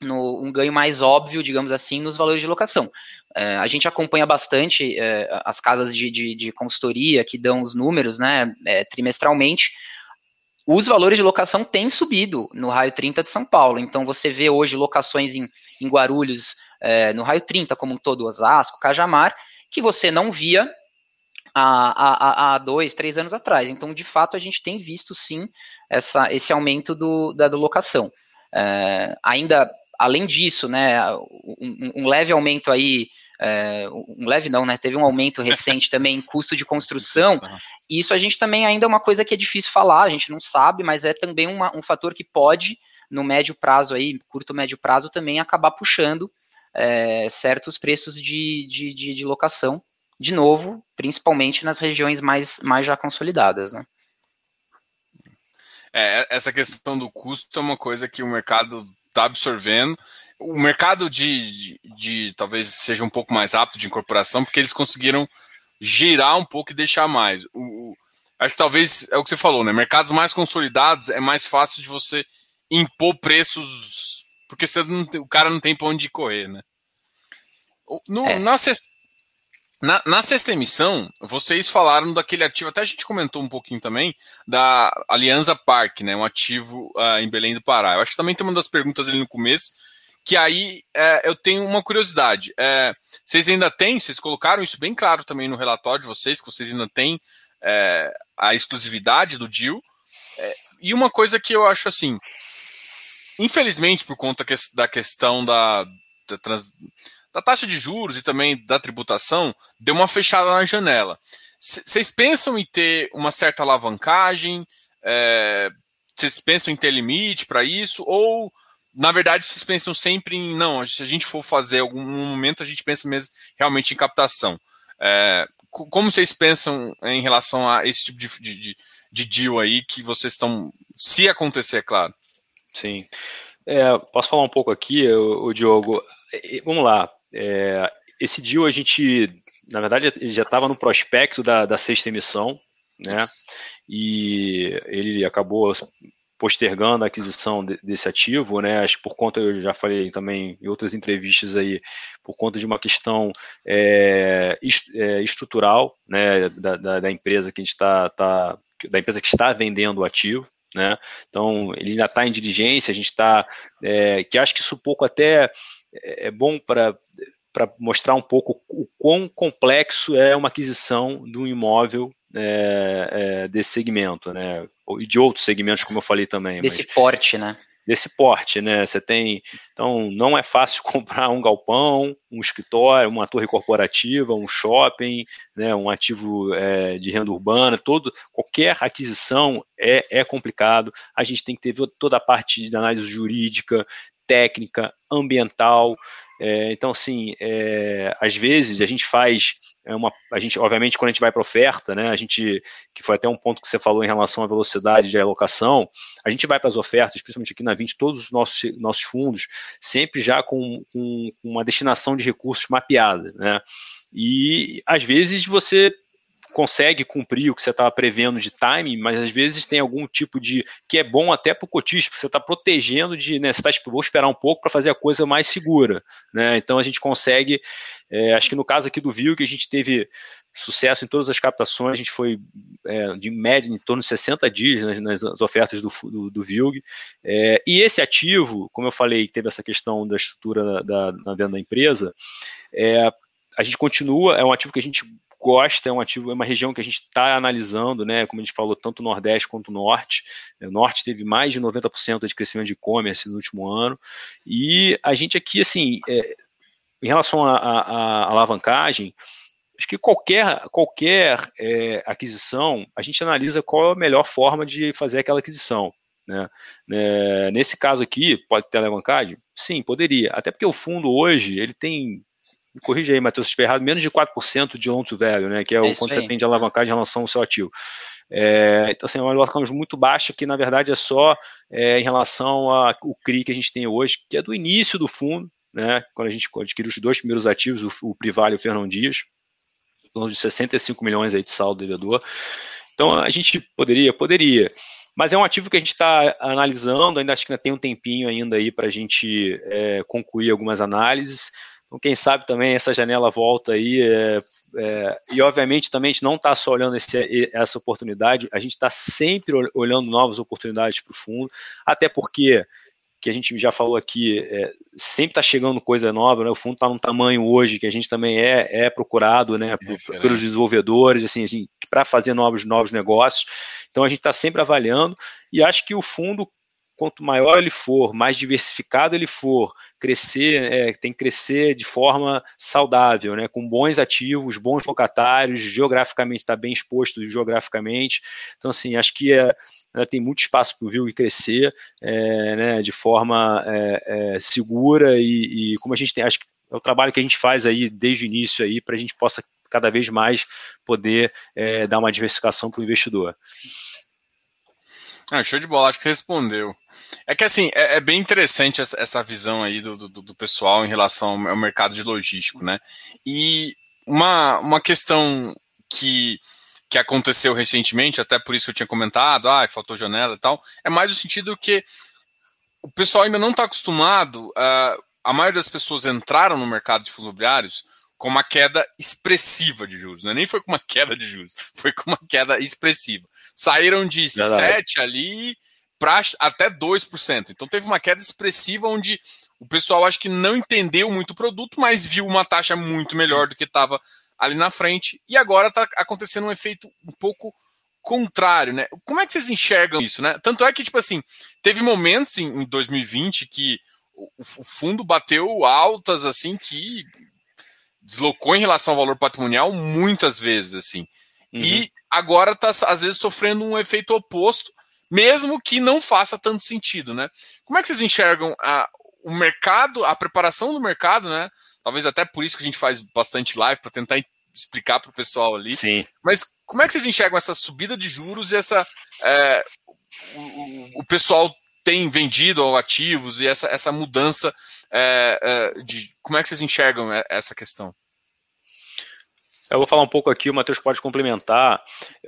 no, um ganho mais óbvio, digamos assim, nos valores de locação. É, a gente acompanha bastante é, as casas de, de, de, consultoria que dão os números né, é, trimestralmente. Os valores de locação têm subido no raio 30 de São Paulo. Então você vê hoje locações em, em Guarulhos, é, no raio 30, como um todo, Osasco, Cajamar, que você não via há, há, há dois, três anos atrás. Então, de fato, a gente tem visto sim essa, esse aumento do, da, da locação. É, ainda, além disso, né, um, um leve aumento aí é, um leve não, né? Teve um aumento recente também em custo de construção. E isso a gente também ainda é uma coisa que é difícil falar, a gente não sabe, mas é também uma, um fator que pode, no médio prazo aí, curto médio prazo, também acabar puxando é, certos preços de, de, de, de, locação, de novo, principalmente nas regiões mais, mais já consolidadas, né? É, essa questão do custo é uma coisa que o mercado está absorvendo o mercado de, de, de, talvez seja um pouco mais rápido de incorporação, porque eles conseguiram girar um pouco e deixar mais. O, o, acho que talvez é o que você falou, né? Mercados mais consolidados é mais fácil de você impor preços, porque você não, o cara não tem para onde correr, né? No, é. na, na, na, sexta emissão, vocês falaram daquele ativo, até a gente comentou um pouquinho também, da Aliança Parque, né? Um ativo uh, em Belém do Pará. Eu acho que também tem uma das perguntas ali no começo, que aí é, eu tenho uma curiosidade. É, vocês ainda têm, vocês colocaram isso bem claro também no relatório de vocês, que vocês ainda têm é, a exclusividade do deal. É, e uma coisa que eu acho assim, infelizmente, por conta da questão da, da, trans, da, taxa de juros e também da tributação, deu uma fechada na janela. Vocês pensam em ter uma certa alavancagem? É, vocês pensam em ter limite para isso? Ou na verdade, vocês pensam sempre em, não, se a gente for fazer algum momento, a gente pensa mesmo realmente em captação. É, como vocês pensam em relação a esse tipo de, de, de deal aí que vocês estão, se acontecer, é claro? Sim. É, posso falar um pouco aqui, o, Diogo? Vamos lá. É, esse deal a gente, na verdade, já estava no prospecto da, da sexta emissão, né? E ele acabou postergando a aquisição de, desse ativo, né? Acho por conta, eu já falei também em outras entrevistas aí, por conta de uma questão é, é, estrutural, né, da, da, da, empresa que a gente está, tá, da empresa que está vendendo o ativo, né? Então ele ainda está em diligência, a gente está, é, que acho que isso um pouco até é, é bom para para mostrar um pouco o quão complexo é uma aquisição de um imóvel é, é, desse segmento, né? E de outros segmentos, como eu falei também. Desse porte, né? Desse porte, né? Você tem. Então, não é fácil comprar um galpão, um escritório, uma torre corporativa, um shopping, né? um ativo é, de renda urbana, todo, qualquer aquisição é, é complicado. A gente tem que ter toda a parte de análise jurídica, técnica, ambiental. É, então, assim, é, às vezes a gente faz é uma, a gente, obviamente, quando a gente vai para oferta, né, a gente, que foi até um ponto que você falou em relação à velocidade de alocação, a gente vai para as ofertas, principalmente aqui na 20, todos os nossos, nossos fundos, sempre já com, com uma destinação de recursos mapeada, né, e às vezes você consegue cumprir o que você estava prevendo de timing, mas às vezes tem algum tipo de que é bom até para o cotista, porque você está protegendo de, né, você está tipo, vou esperar um pouco para fazer a coisa mais segura, né? Então a gente consegue, é, acho que no caso aqui do Viu que a gente teve sucesso em todas as captações, a gente foi é, de média em torno de 60 dias nas, nas ofertas do, do, do VILG. É, e esse ativo, como eu falei, teve essa questão da estrutura da, da, venda da empresa, é, a gente continua, é um ativo que a gente gosta, é um ativo, é uma região que a gente está analisando, né? Como a gente falou, tanto o Nordeste quanto o Norte. O Norte teve mais de 90% de crescimento de e-commerce no último ano. E a gente aqui, assim, é, em relação à alavancagem, acho que qualquer, qualquer é, aquisição, a gente analisa qual é a melhor forma de fazer aquela aquisição. Né? É, nesse caso aqui, pode ter alavancagem? Sim, poderia. Até porque o fundo hoje, ele tem me corrija aí, Matheus, se estiver errado, menos de 4% de to value, né, que é, é o quanto você tem de alavancagem em relação ao seu ativo. É, então, assim, é uma alavancagem muito baixa, que na verdade é só é, em relação ao CRI que a gente tem hoje, que é do início do fundo, né, quando a gente adquiriu os dois primeiros ativos, o, o Privale e o Fernão Dias, em torno de 65 milhões aí de saldo devedor. Então a gente poderia, poderia. Mas é um ativo que a gente está analisando, ainda acho que ainda tem um tempinho ainda aí para a gente é, concluir algumas análises. Então, quem sabe também essa janela volta aí. É, é, e obviamente também a gente não está só olhando esse, essa oportunidade, a gente está sempre olhando novas oportunidades para o fundo, até porque que a gente já falou aqui, é, sempre está chegando coisa nova, né? O fundo está num tamanho hoje que a gente também é, é procurado, né, por, pelos desenvolvedores, assim, assim para fazer novos, novos negócios. Então a gente está sempre avaliando e acho que o fundo, quanto maior ele for, mais diversificado ele for, crescer, é, tem que crescer de forma saudável, né, com bons ativos, bons locatários, geograficamente está bem exposto geograficamente. Então, assim, acho que é, né, tem muito espaço para o Vilg crescer é, né, de forma é, é, segura e, e, como a gente tem, acho que é o trabalho que a gente faz aí desde o início aí para a gente possa cada vez mais poder é, dar uma diversificação para o investidor. Ah, show de bola, acho que respondeu. É que assim, é, é bem interessante essa, visão aí do, do, do, pessoal em relação ao mercado de logístico, né? E uma, uma questão que que aconteceu recentemente, até por isso que eu tinha comentado, ah, faltou janela e tal, é mais o sentido que o pessoal ainda não está acostumado, uh, a maioria das pessoas entraram no mercado de fundos imobiliários com uma queda expressiva de juros, né? nem foi com uma queda de juros, foi com uma queda expressiva. Saíram de Verdade. 7 ali para até 2%. Então teve uma queda expressiva onde o pessoal acho que não entendeu muito o produto, mas viu uma taxa muito melhor do que estava ali na frente, e agora está acontecendo um efeito um pouco contrário, né? Como é que vocês enxergam isso, né? Tanto é que, tipo assim, teve momentos em, em 2020 que o, o, fundo bateu altas, assim, que deslocou em relação ao valor patrimonial muitas vezes, assim. Uhum. E agora está, às vezes, sofrendo um efeito oposto, mesmo que não faça tanto sentido, né? Como é que vocês enxergam a, o mercado, a preparação do mercado, né? Talvez até por isso que a gente faz bastante live para tentar explicar para o pessoal ali. Sim. Mas como é que vocês enxergam essa subida de juros e essa. É, o, o, pessoal tem vendido ativos e essa, essa mudança é, é, de. Como é que vocês enxergam essa questão? Eu vou falar um pouco aqui, o Matheus pode complementar.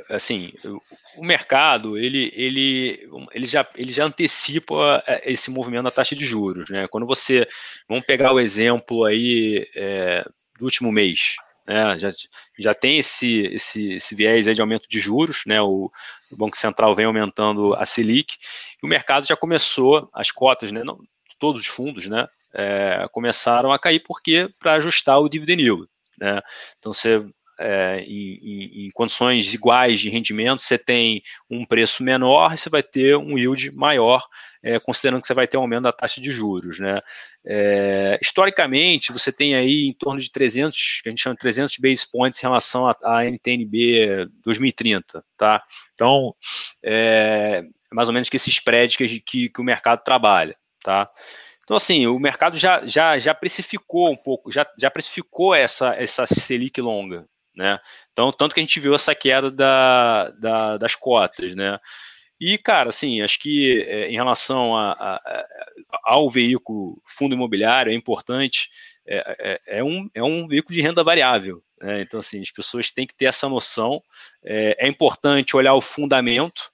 Assim, o mercado ele, ele, ele, já, ele já antecipa é, esse movimento da taxa de juros. Né? Quando você. Vamos pegar o exemplo aí é, do último mês. Né? Já, já tem esse, esse, esse viés de aumento de juros, né? O, o, Banco Central vem aumentando a Selic, e o mercado já começou, as cotas, né? Não, todos os fundos, né? É, começaram a cair porque para ajustar o dividend yield. Né? Então, você, é, em, em, em, condições iguais de rendimento, você tem um preço menor e você vai ter um yield maior, é, considerando que você vai ter um aumento da taxa de juros. Né? É, historicamente, você tem aí em torno de 300, que a gente chama de 300 base points em relação à NTNB 2030. Tá? Então, é, é mais ou menos que esse spread que, que, que o mercado trabalha. Tá? Então, assim, o mercado já, já, já precificou um pouco, já, já precificou essa, essa Selic longa, né? Então, tanto que a gente viu essa queda da, da das cotas, né? E, cara, assim, acho que é, em relação a, a, a, ao veículo fundo imobiliário, é importante, é, é, é, um, é um veículo de renda variável. Né? Então, assim, as pessoas têm que ter essa noção. É, é importante olhar o fundamento,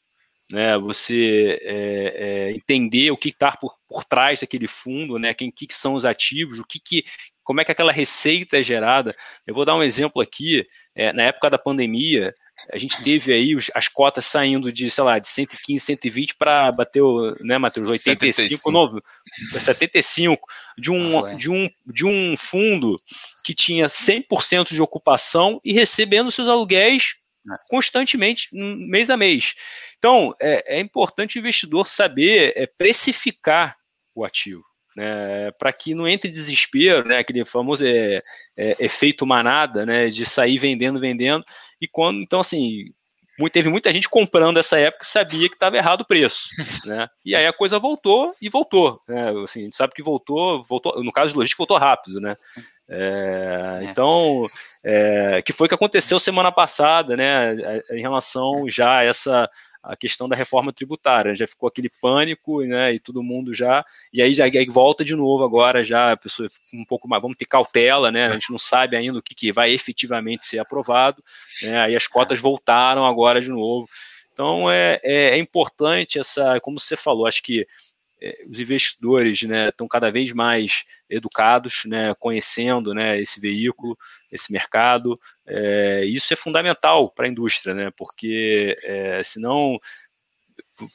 né, você é, é, entender o que está por, por trás daquele fundo, né, quem que, que são os ativos, o que, que como é que aquela receita é gerada. Eu vou dar um exemplo aqui. É, na época da pandemia, a gente teve aí os, as cotas saindo de, sei lá, de 115, 120 para bater, né, Matheus, 85, 75. Novo, 75 de um, ah, de, um, de um fundo que tinha 100% de ocupação e recebendo seus aluguéis. Constantemente, mês a mês. Então, é, é importante o investidor saber é, precificar o ativo. Né, para que não entre desespero, né, aquele famoso é, é, efeito manada, né, de sair vendendo, vendendo, e quando, então assim, teve muita gente comprando essa época e sabia que estava errado o preço, né, e aí a coisa voltou e voltou, né, assim, a gente sabe que voltou, voltou, no caso de logística voltou rápido, né, é, é. então, é, que foi o que aconteceu semana passada, né, em relação já a essa a questão da reforma tributária. Já ficou aquele pânico, né? E todo mundo já. E aí já aí volta de novo agora, já a pessoa um pouco mais. Vamos ter cautela, né? A gente não sabe ainda o que, que vai efetivamente ser aprovado. Né? Aí as cotas voltaram agora de novo. Então é, é, é importante essa, como você falou, acho que é, os investidores né, estão cada vez mais educados, né, conhecendo né, esse veículo, esse mercado. É, isso é fundamental para a indústria, né, porque é, senão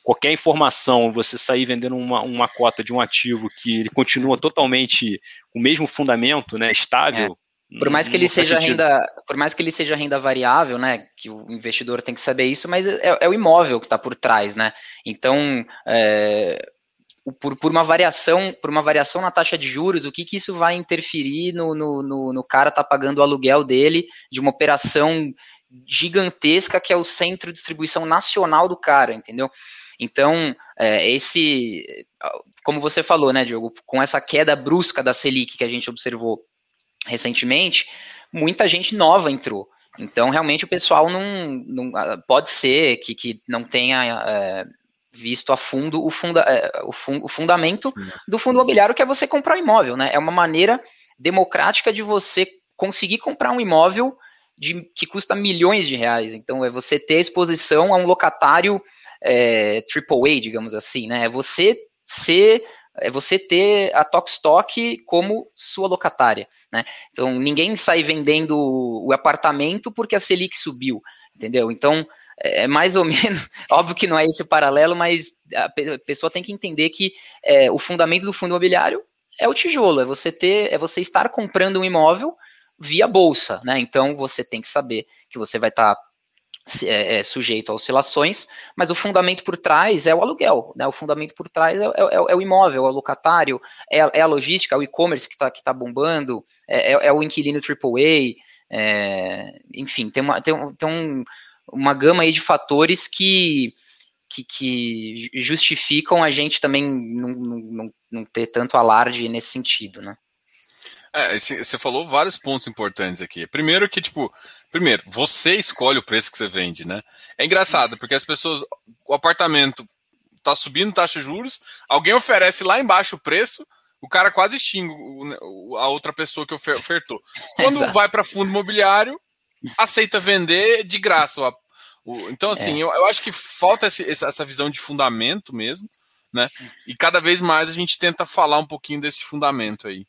qualquer informação, você sair vendendo uma, uma cota de um ativo que ele continua totalmente com o mesmo fundamento, né, estável, é. Por mais que ele seja sentido. renda, por mais que ele seja renda variável, né, que o investidor tem que saber isso, mas é, é o imóvel que está por trás, né? Então, é, por, por, uma variação, por uma variação na taxa de juros, o que, que isso vai interferir no, no, no, no cara tá pagando o aluguel dele de uma operação gigantesca que é o centro de distribuição nacional do cara, entendeu? Então, é, esse, como você falou, né, Diogo, com essa queda brusca da Selic que a gente observou recentemente, muita gente nova entrou. Então, realmente, o pessoal não, não pode ser que, que não tenha é, visto a fundo o, funda, é, o, fun, o fundamento do fundo imobiliário, que é você comprar um imóvel, né? É uma maneira democrática de você conseguir comprar um imóvel de, que custa milhões de reais. Então, é você ter exposição a um locatário é, AAA, digamos assim, né? É você ser é você ter a Tokstok como sua locatária, né? Então ninguém sai vendendo o apartamento porque a Selic subiu, entendeu? Então é, é mais ou menos, óbvio que não é esse o paralelo, mas a pessoa tem que entender que é, o fundamento do fundo imobiliário é o tijolo, é você ter, é você estar comprando um imóvel via bolsa, né? Então você tem que saber que você vai estar tá, é, é, sujeito a oscilações, mas o fundamento por trás é o aluguel, né? O fundamento por trás é, é, é o imóvel, é o locatário, é, é a logística, é o e-commerce que está que tá bombando, é, o inquilino AAA, enfim, tem, uma, tem, tem um, uma gama aí de fatores que, que, que justificam a gente também não, não, não ter tanto alarde nesse sentido, né? É, você falou vários pontos importantes aqui. Primeiro que, tipo, primeiro, você escolhe o preço que você vende, né? É engraçado, porque as pessoas, o apartamento tá subindo taxa de juros, alguém oferece lá embaixo o preço, o cara quase xinga a outra pessoa que ofertou. Quando Exato. vai para fundo imobiliário, aceita vender de graça. Então, assim, é. eu, eu, acho que falta esse, essa visão de fundamento mesmo, né? E cada vez mais a gente tenta falar um pouquinho desse fundamento aí.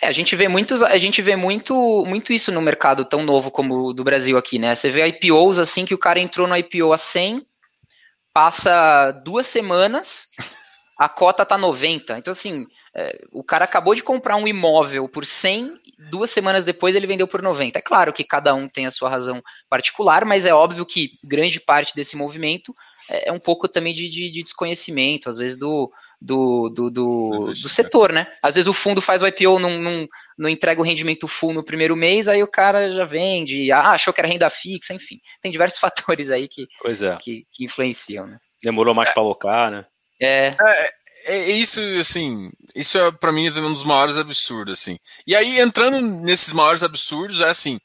É, a gente vê muitos, a gente vê muito, muito isso no mercado tão novo como o do Brasil aqui, né? Você vê IPOs assim que o cara entrou no IPO a 100, passa duas semanas, a cota tá 90. Então, assim, é, o cara acabou de comprar um imóvel por 100, duas semanas depois ele vendeu por 90. É claro que cada um tem a sua razão particular, mas é óbvio que grande parte desse movimento é, é um pouco também de, de, de desconhecimento, às vezes do, do, do, do, do, setor, né? Às vezes o fundo faz o IPO, não, não, não entrega o rendimento full no primeiro mês, aí o cara já vende, ah, achou que era renda fixa, enfim. Tem diversos fatores aí que, é. que, que, influenciam, né? Demorou mais para alocar, né? É. é. É, isso, assim, isso é para mim um dos maiores absurdos, assim. E aí, entrando nesses maiores absurdos, é assim,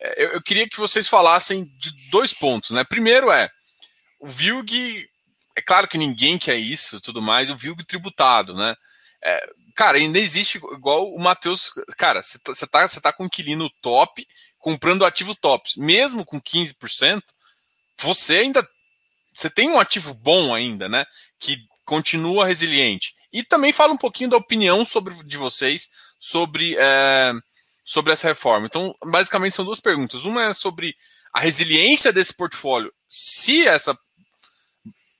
é, eu, eu queria que vocês falassem de dois pontos, né? Primeiro é, o VILG, é claro que ninguém quer isso tudo mais, o VILG tributado, né? É, cara, ainda existe, igual o Matheus, cara, você tá, tá, tá com um inquilino top, comprando ativo top, mesmo com 15%, você ainda, você tem um ativo bom ainda, né? Que continua resiliente. E também fala um pouquinho da opinião sobre, de vocês sobre, é, sobre essa reforma. Então, basicamente, são duas perguntas. Uma é sobre a resiliência desse portfólio, se essa,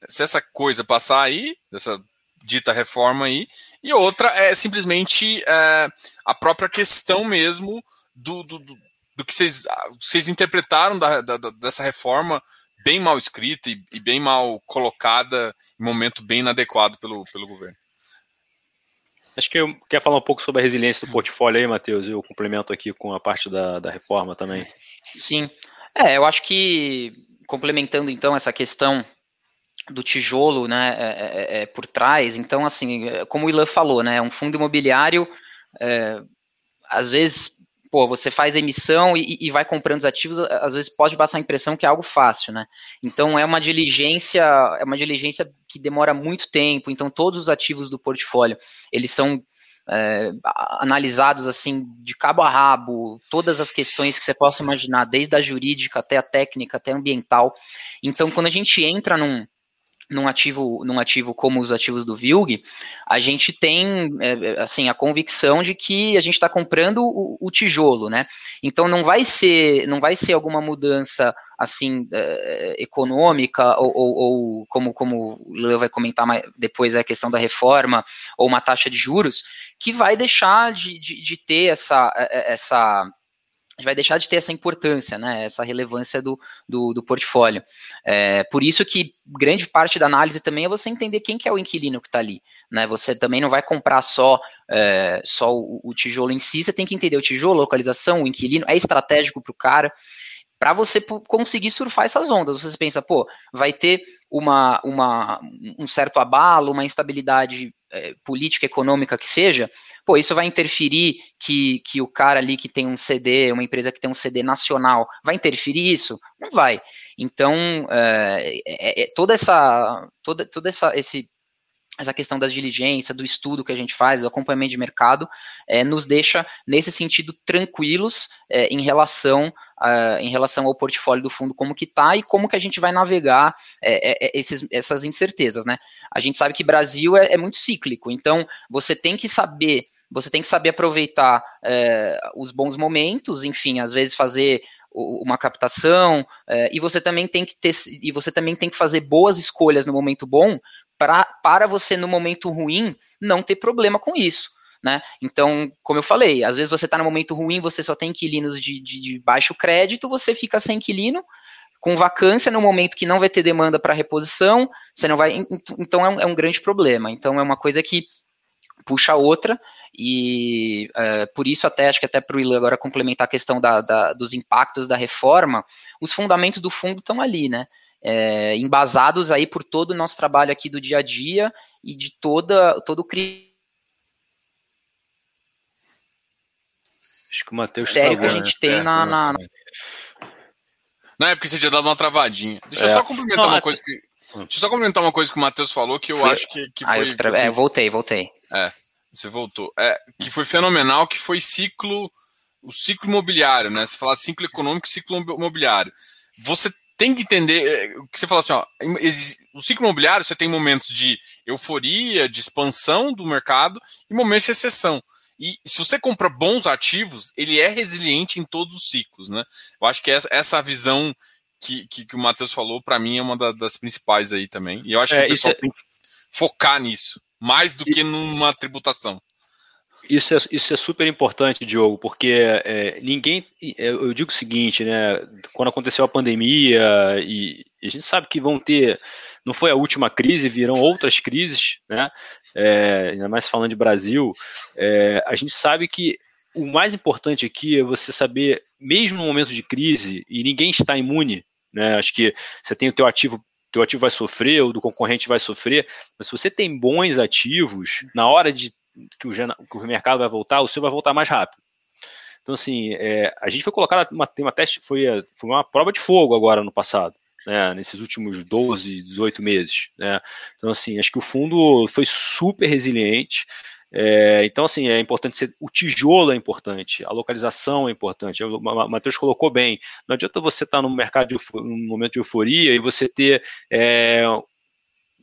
se essa coisa passar aí, essa dita reforma aí, e outra é simplesmente é, a própria questão mesmo do, do, do, do que vocês, vocês interpretaram da, da, dessa reforma bem mal escrita e, e, bem mal colocada em momento bem inadequado pelo, pelo governo. Acho que eu quer falar um pouco sobre a resiliência do portfólio aí, Matheus, eu complemento aqui com a parte da, da reforma também. Sim. É, eu acho que complementando então essa questão do tijolo, né, é, é, é, é por trás, então assim, como o Ilan falou, né, um fundo imobiliário, é, às vezes pô, você faz emissão e, e, vai comprando os ativos, às vezes pode passar a impressão que é algo fácil, né? Então é uma diligência, é uma diligência que demora muito tempo. Então todos os ativos do portfólio eles são é, analisados assim de cabo a rabo, todas as questões que você possa imaginar, desde a jurídica até a técnica, até a ambiental. Então, quando a gente entra num, num ativo, num ativo como os ativos do Vilg, a gente tem é, assim a convicção de que a gente está comprando o, o, tijolo, né? Então não vai ser não vai ser alguma mudança assim é, econômica ou, ou, ou, como como o Leo vai comentar mais, depois é a questão da reforma ou uma taxa de juros que vai deixar de, de, de ter essa é, essa vai deixar de ter essa importância, né, essa relevância do, do, do portfólio. É, por isso que grande parte da análise também é você entender quem que é o inquilino que está ali. Né? Você também não vai comprar só, é, só o, o, tijolo em si, você tem que entender o tijolo, localização, o inquilino, é estratégico para o cara. Para você conseguir surfar essas ondas, você pensa, pô, vai ter uma, uma, um certo abalo, uma instabilidade é, política, econômica que seja, pô, isso vai interferir que, que o cara ali que tem um CD, uma empresa que tem um CD nacional, vai interferir isso? Não vai. Então, é, é, é, toda essa, toda, toda essa, esse, essa questão da diligência, do estudo que a gente faz, do acompanhamento de mercado, é, nos deixa, nesse sentido, tranquilos é, em relação uh, em relação ao portfólio do fundo, como que está e como que a gente vai navegar é, é, esses, essas incertezas, né? A gente sabe que Brasil é, é muito cíclico, então você tem que saber você tem que saber aproveitar os bons momentos, enfim, às vezes fazer uma captação é, e você também tem que ter e você também tem que fazer boas escolhas no momento bom pra, para você no momento ruim não ter problema com isso né? Então, como eu falei, às vezes você está no momento ruim, você só tem inquilinos de, de, de baixo crédito, você fica sem inquilino, com vacância no momento que não vai ter demanda para reposição, você não vai. Então é um, é um, grande problema. Então é uma coisa que puxa a outra, e é, por isso até acho que até para o Ilan agora complementar a questão da, da, dos impactos da reforma, os fundamentos do fundo estão ali, né? É, embasados aí por todo o nosso trabalho aqui do dia a dia e de toda, todo o Acho que o Matheus sério que a gente né? tem é, na, na, Não, é porque você tinha dado uma travadinha. Deixa é. eu só complementar não, uma coisa que. Deixa eu só complementar uma coisa que o Matheus falou que eu foi... acho que, que foi. Tra... Assim, é, voltei, voltei. É, você voltou. É, que foi fenomenal, que foi ciclo. O ciclo imobiliário, né? Você fala ciclo econômico e ciclo imobiliário. Você tem que entender é, o que você fala assim, ó, o ciclo imobiliário você tem momentos de euforia, de expansão do mercado e momentos de recessão. E se você compra bons ativos, ele é resiliente em todos os ciclos, né? Eu acho que essa, essa visão que, que, que o Matheus falou, para mim, é uma da, das principais aí também. E eu acho é, que o pessoal é... tem que focar nisso, mais do que numa tributação. Isso é, isso é super importante, Diogo, porque é, ninguém. É, eu digo o seguinte, né? Quando aconteceu a pandemia, e, e a gente sabe que vão ter não foi a última crise, virão outras crises, né? É, ainda mais falando de Brasil, é, a gente sabe que o mais importante aqui é você saber, mesmo no momento de crise, e ninguém está imune, né? Acho que você tem o teu ativo teu ativo vai sofrer, ou do concorrente vai sofrer, mas se você tem bons ativos, na hora de que o, que o mercado vai voltar, o seu vai voltar mais rápido. Então, assim, é, a gente foi colocar uma, tem uma teste, foi, foi uma prova de fogo agora no passado né, nesses últimos 12, 18 meses. Né? Então, assim, acho que o fundo foi super resiliente. É, então, assim, é importante ser. O tijolo é importante, a localização é importante. O Matheus colocou bem. Não adianta você estar tá no mercado de, num momento de euforia e você ter. É,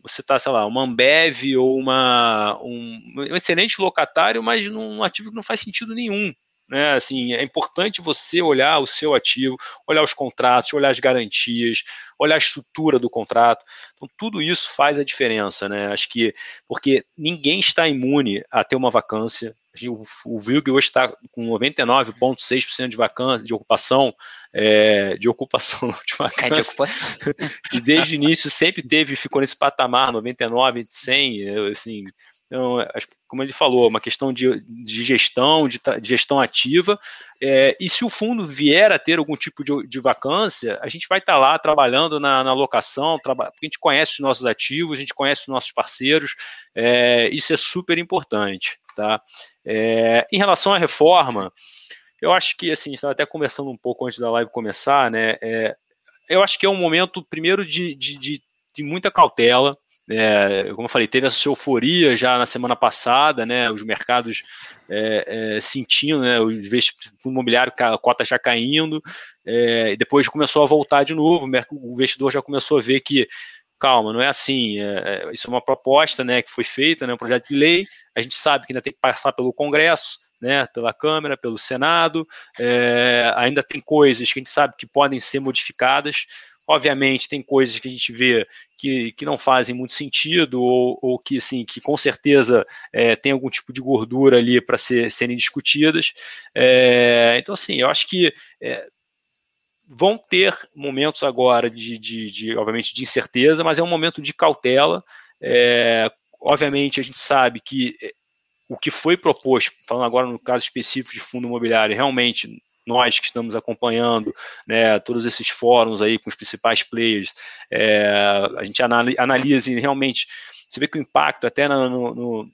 você está, sei lá, uma Ambev ou uma, um, um excelente locatário, mas num ativo que não faz sentido nenhum. Né? Assim, é importante você olhar o seu ativo, olhar os contratos, olhar as garantias, olhar a estrutura do contrato. Então, tudo isso faz a diferença, né? Acho que porque ninguém está imune a ter uma vacância. O, o VILG hoje está com 99,6% de vacância, de ocupação, é, de ocupação de vacância. É de ocupação. e desde o início sempre teve, ficou nesse patamar, 99, 100, assim, então, como ele falou, uma questão de, de gestão, de, de, gestão ativa. É, e se o fundo vier a ter algum tipo de, de vacância, a gente vai estar tá lá trabalhando na, na alocação, traba, porque a gente conhece os nossos ativos, a gente conhece os nossos parceiros, é, isso é super importante. Tá? É, em relação à reforma, eu acho que, assim, estava até conversando um pouco antes da live começar, né? É, eu acho que é um momento, primeiro, de, de muita cautela. É, como eu falei, teve essa euforia já na semana passada, né? Os mercados é, é, sentindo, né? Os fundo imobiliário, a cota já caindo, é, e depois começou a voltar de novo. O investidor já começou a ver que calma, não é assim. É, é, isso é uma proposta, né, que foi feita, né, um projeto de lei. A gente sabe que ainda tem que passar pelo Congresso, né, pela Câmara, pelo Senado. É, ainda tem coisas que a gente sabe que podem ser modificadas. Obviamente, tem coisas que a gente vê que, que não fazem muito sentido, ou, ou que, assim, que com certeza é, tem algum tipo de gordura ali para ser, serem discutidas. É, então, assim, eu acho que é, vão ter momentos agora de, de, de, obviamente, de incerteza, mas é um momento de cautela. É, obviamente, a gente sabe que o que foi proposto, falando agora no caso específico de fundo imobiliário, realmente nós que estamos acompanhando né, todos esses fóruns aí com os principais players, é, a gente analisa realmente, você vê que o impacto até no, no,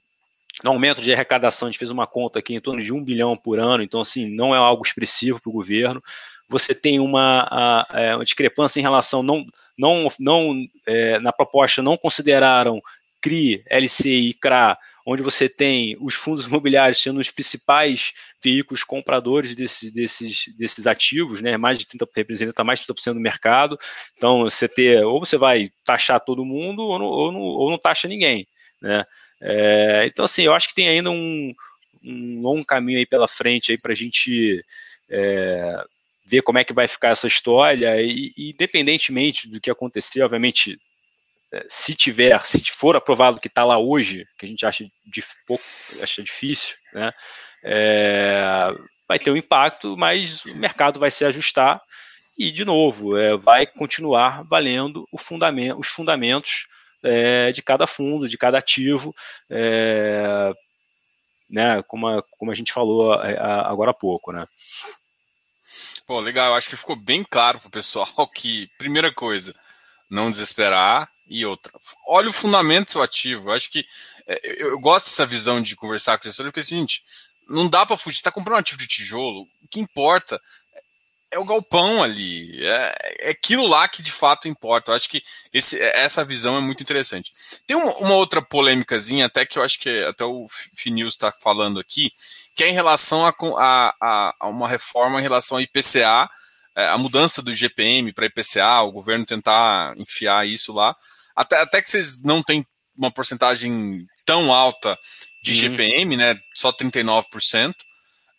no, aumento de arrecadação, a gente fez uma conta aqui em torno de um bilhão por ano, então assim, não é algo expressivo para o governo, você tem uma, é, uma discrepância em relação, não, não, não é, na proposta não consideraram CRI, LCI e CRA onde você tem os fundos imobiliários sendo os principais veículos compradores desses, desses, desses ativos, né? mais de 30%, representa mais de 30% do mercado. Então, você ter, ou você vai taxar todo mundo, ou não, ou não, ou não taxa ninguém. Né? É, então, assim, eu acho que tem ainda um, um longo caminho aí pela frente aí para a gente é, ver como é que vai ficar essa história e, independentemente do que acontecer, obviamente se tiver, se for aprovado o que está lá hoje, que a gente acha, de, pouco, acha difícil, né, é, vai ter um impacto, mas o mercado vai se ajustar e, de novo, é, vai continuar valendo fundamento, os fundamentos é, de cada fundo, de cada ativo, é, né, como, a, como a gente falou é, agora há pouco. Né. Pô, legal, acho que ficou bem claro para o pessoal que, primeira coisa, não desesperar, e outra. Olha o fundamento do ativo. Eu acho que é, eu, eu, gosto dessa visão de conversar com o gestor, porque é o seguinte, não dá para fugir. Você está comprando um ativo de tijolo, o que importa é o galpão ali. É, é aquilo lá que de fato importa. Eu acho que esse, essa visão é muito interessante. Tem uma, uma outra polêmicazinha, até que eu acho que até o Finews está falando aqui, que é em relação a, a, a uma reforma em relação ao IPCA, é, a mudança do GPM para IPCA, o governo tentar enfiar isso lá. Até, até que vocês não têm uma porcentagem tão alta de uhum. GPM, né? Só 39%.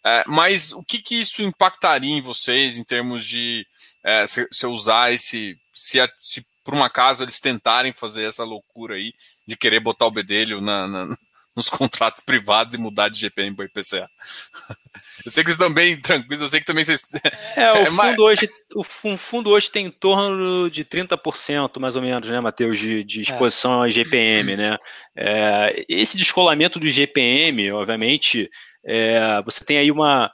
É, mas o que, que isso impactaria em vocês em termos de é, se, se usar esse. Se, se por um acaso eles tentarem fazer essa loucura aí de querer botar o bedelho na, na, nos contratos privados e mudar de GPM para IPCA. Eu sei que vocês estão bem tranquilos, eu sei que também vocês. É, o, é, fundo, hoje, o fundo hoje tem em torno de 30%, mais ou menos, né, Matheus, de, de exposição é. a GPM, né? É, esse descolamento do GPM, obviamente, é, você tem aí uma.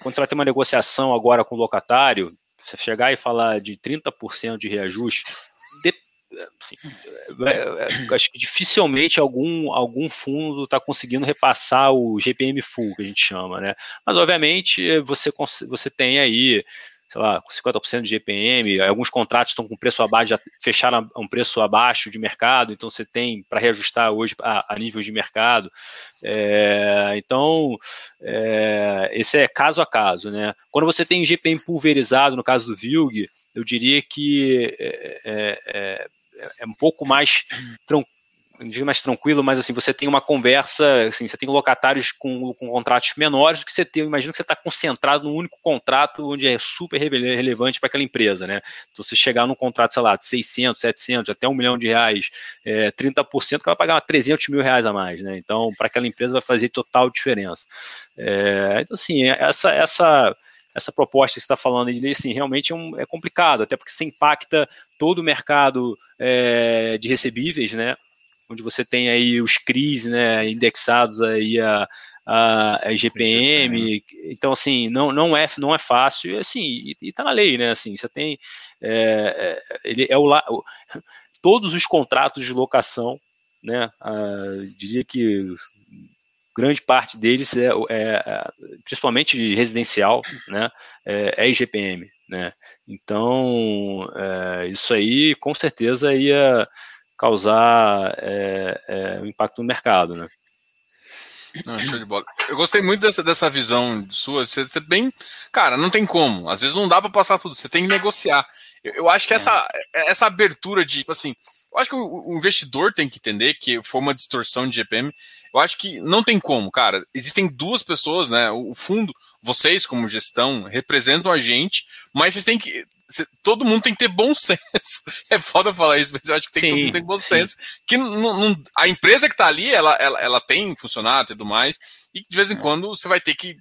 Quando você vai ter uma negociação agora com o locatário, você chegar e falar de 30% de reajuste, Assim, acho que dificilmente algum, algum fundo está conseguindo repassar o GPM full, que a gente chama, né? Mas, obviamente, você, você tem aí, sei lá, 50% de GPM, alguns contratos estão com preço abaixo, já fecharam a um preço abaixo de mercado, então você tem para reajustar hoje a, a nível de mercado. É, então, é, esse é caso a caso, né? Quando você tem GPM pulverizado, no caso do VILG, eu diria que é, é, é é um pouco mais tranquilo mais tranquilo, mas assim, você tem uma conversa, assim, você tem locatários com, com contratos menores do que você tem, imagina que você está concentrado num único contrato onde é super relevante para aquela empresa, né? Então, se chegar num contrato, sei lá, de 600, 700, até um milhão de reais, é, 30%, que vai pagar 300 mil reais a mais, né? Então, para aquela empresa vai fazer total diferença. É, então, assim, essa, essa essa proposta que você está falando de assim, realmente é, um, é, complicado, até porque você impacta todo o mercado é, de recebíveis, né? Onde você tem aí os CRIs né, indexados aí a, a, a GPM, então assim, não, não, é, não é fácil, e assim, e, está na lei, né? Assim, você tem é, é ele é o, o, todos os contratos de locação, né? diria que grande parte deles é, é, é principalmente residencial, né, é, é IGPM, né? Então é, isso aí com certeza ia causar é, é, um impacto no mercado, né? Não, show de bola. Eu gostei muito dessa, dessa visão sua. Você, você bem. Cara, não tem como. Às vezes não dá para passar tudo. Você tem que negociar. Eu, eu acho que essa, essa abertura de, tipo assim, eu acho que o, o, investidor tem que entender que foi uma distorção de GPM. Eu acho que não tem como, cara. Existem duas pessoas, né? O fundo, vocês como gestão, representam a gente, mas vocês têm que todo mundo tem que ter bom senso. É foda falar isso, mas eu acho que tem sim, todo mundo ter bom sim. senso. Que não, não, a empresa que está ali, ela, ela, ela tem funcionário e tudo mais, e de vez em é. quando você vai ter que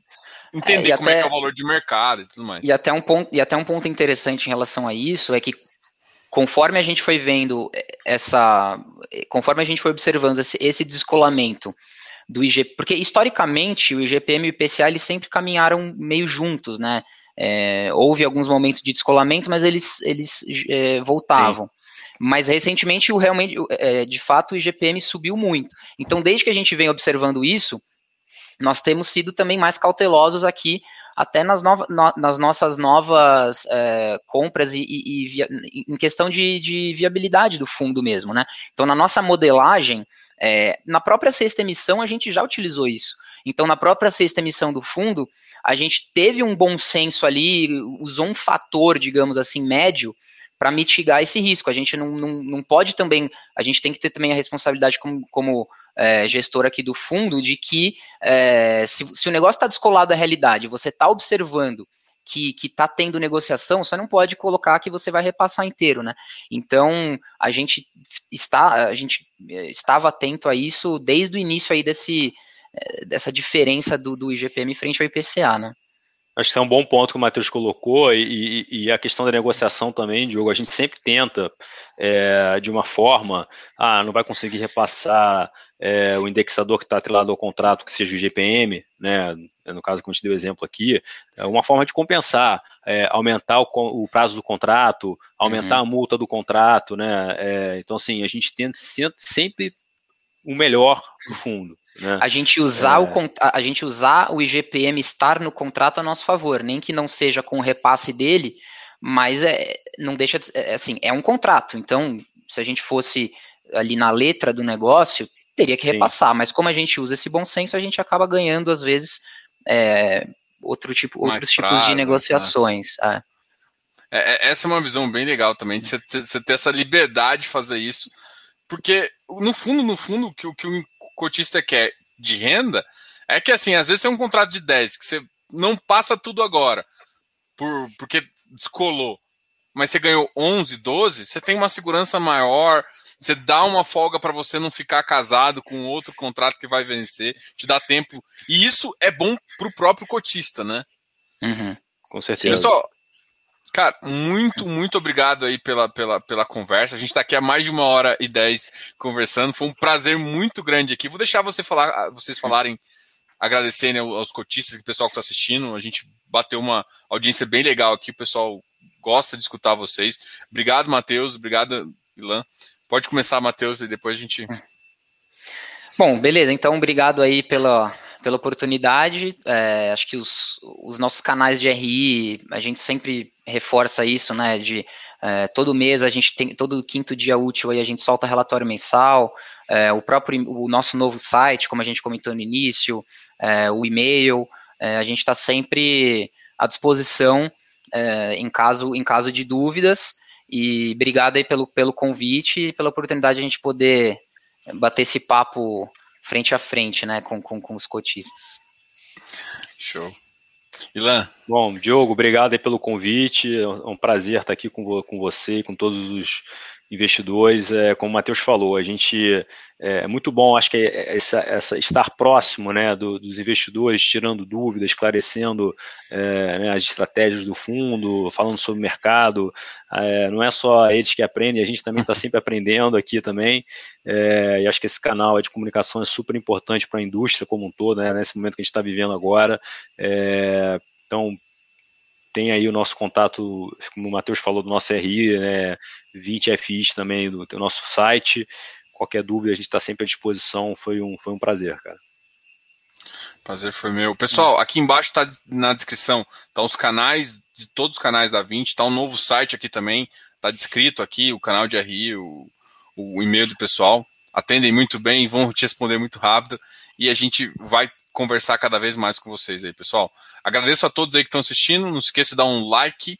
entender é, como até, é que é o valor de mercado e tudo mais. E até, um ponto, e até um ponto interessante em relação a isso é que conforme a gente foi vendo essa. Conforme a gente foi observando esse, esse descolamento do IG, porque historicamente o IGPM e o IPCA eles sempre caminharam meio juntos, né? É, houve alguns momentos de descolamento, mas eles, eles é, voltavam. Sim. Mas recentemente, o realmente, é, de fato, o IGPM subiu muito. Então, desde que a gente vem observando isso, nós temos sido também mais cautelosos aqui, até nas, no, nas nossas novas é, compras e, e, e via, em questão de, de, viabilidade do fundo mesmo, né? Então, na nossa modelagem, é, na própria sexta emissão, a gente já utilizou isso. Então, na própria sexta emissão do fundo, a gente teve um bom senso ali, usou um fator, digamos assim, médio, para mitigar esse risco. A gente não, não, não pode também, a gente tem que ter também a responsabilidade como, como é, gestor aqui do fundo de que é, se, se o negócio está descolado da realidade, você está observando que está tendo negociação, você não pode colocar que você vai repassar inteiro, né? Então a gente está, a gente é, estava atento a isso desde o início aí desse, é, dessa diferença do, do IGPM frente ao IPCA, né? Acho que é um bom ponto que o Matheus colocou, e, e, a questão da negociação também, Diogo, a gente sempre tenta, é, de uma forma, ah, não vai conseguir repassar é, o indexador que está atrelado ao contrato, que seja o IGPM, né, no caso que a gente deu exemplo aqui, é uma forma de compensar, é, aumentar o, o, prazo do contrato, aumentar uhum. a multa do contrato, né, é, então assim, a gente tenta sempre o melhor do fundo. Né? A gente usar é. o a gente usar o IGPM estar no contrato a nosso favor, nem que não seja com o repasse dele, mas é, não deixa de, é, assim, é um contrato. Então, se a gente fosse ali na letra do negócio, teria que Sim. repassar, mas como a gente usa esse bom senso, a gente acaba ganhando às vezes é, outro tipo, outros tipos de né? negociações. Né? É. essa é uma visão bem legal também, de você, ter essa liberdade de fazer isso, porque no fundo, no fundo, o que, o que o cotista quer de renda é que, assim, às vezes tem um contrato de 10 que você não passa tudo agora, por, porque descolou, mas você ganhou 11, 12, você tem uma segurança maior, você dá uma folga para você não ficar casado com outro contrato que vai vencer, te dá tempo. E isso é bom para o próprio cotista, né? Uhum, com certeza. Pessoal, Cara, muito, muito obrigado aí pela, pela, pela conversa. A gente está aqui há mais de uma hora e dez conversando. Foi um prazer muito grande aqui. Vou deixar você falar, vocês falarem, agradecerem aos cotistas e o pessoal que está assistindo. A gente bateu uma audiência bem legal aqui. O pessoal gosta de escutar vocês. Obrigado, Matheus. Obrigado, Ilan. Pode começar, Matheus, e depois a gente. Bom, beleza. Então, obrigado aí pela, pela oportunidade. É, acho que os, os nossos canais de RI, a gente sempre reforça isso, né? De é, todo mês a gente tem, todo quinto dia útil aí a gente solta relatório mensal, é, o próprio, o nosso novo site, como a gente comentou no início, é, o e-mail, é, a gente está sempre à disposição é, em, caso, em caso de dúvidas. E obrigado aí pelo, pelo convite e pela oportunidade de a gente poder bater esse papo frente a frente, né, com, com, com os cotistas. Show. Ilan. Bom, Diogo, obrigado aí pelo convite. É um prazer estar aqui com, com você e com todos os investidores. É, como o Matheus falou, a gente é, é muito bom, acho que é essa, essa estar próximo né, do, dos investidores, tirando dúvidas, esclarecendo é, né, as estratégias do fundo, falando sobre o mercado. É, não é só eles que aprendem, a gente também está sempre aprendendo aqui também. É, e acho que esse canal de comunicação é super importante para a indústria como um todo, né, nesse momento que a gente está vivendo agora. É, então, tem aí o nosso contato, como o Matheus falou, do nosso RI, né, 20 FIs também do, do nosso site. Qualquer dúvida, a gente está sempre à disposição. Foi um, foi um prazer, cara. Prazer foi meu. Pessoal, aqui embaixo está na descrição, tá os canais de todos os canais da 20, tá um novo site aqui também, tá descrito aqui o canal de RI, o, o e-mail do pessoal. Atendem muito bem, vão te responder muito rápido e a gente vai conversar cada vez mais com vocês aí, pessoal. Agradeço a todos aí que estão assistindo, não esqueça de dar um like,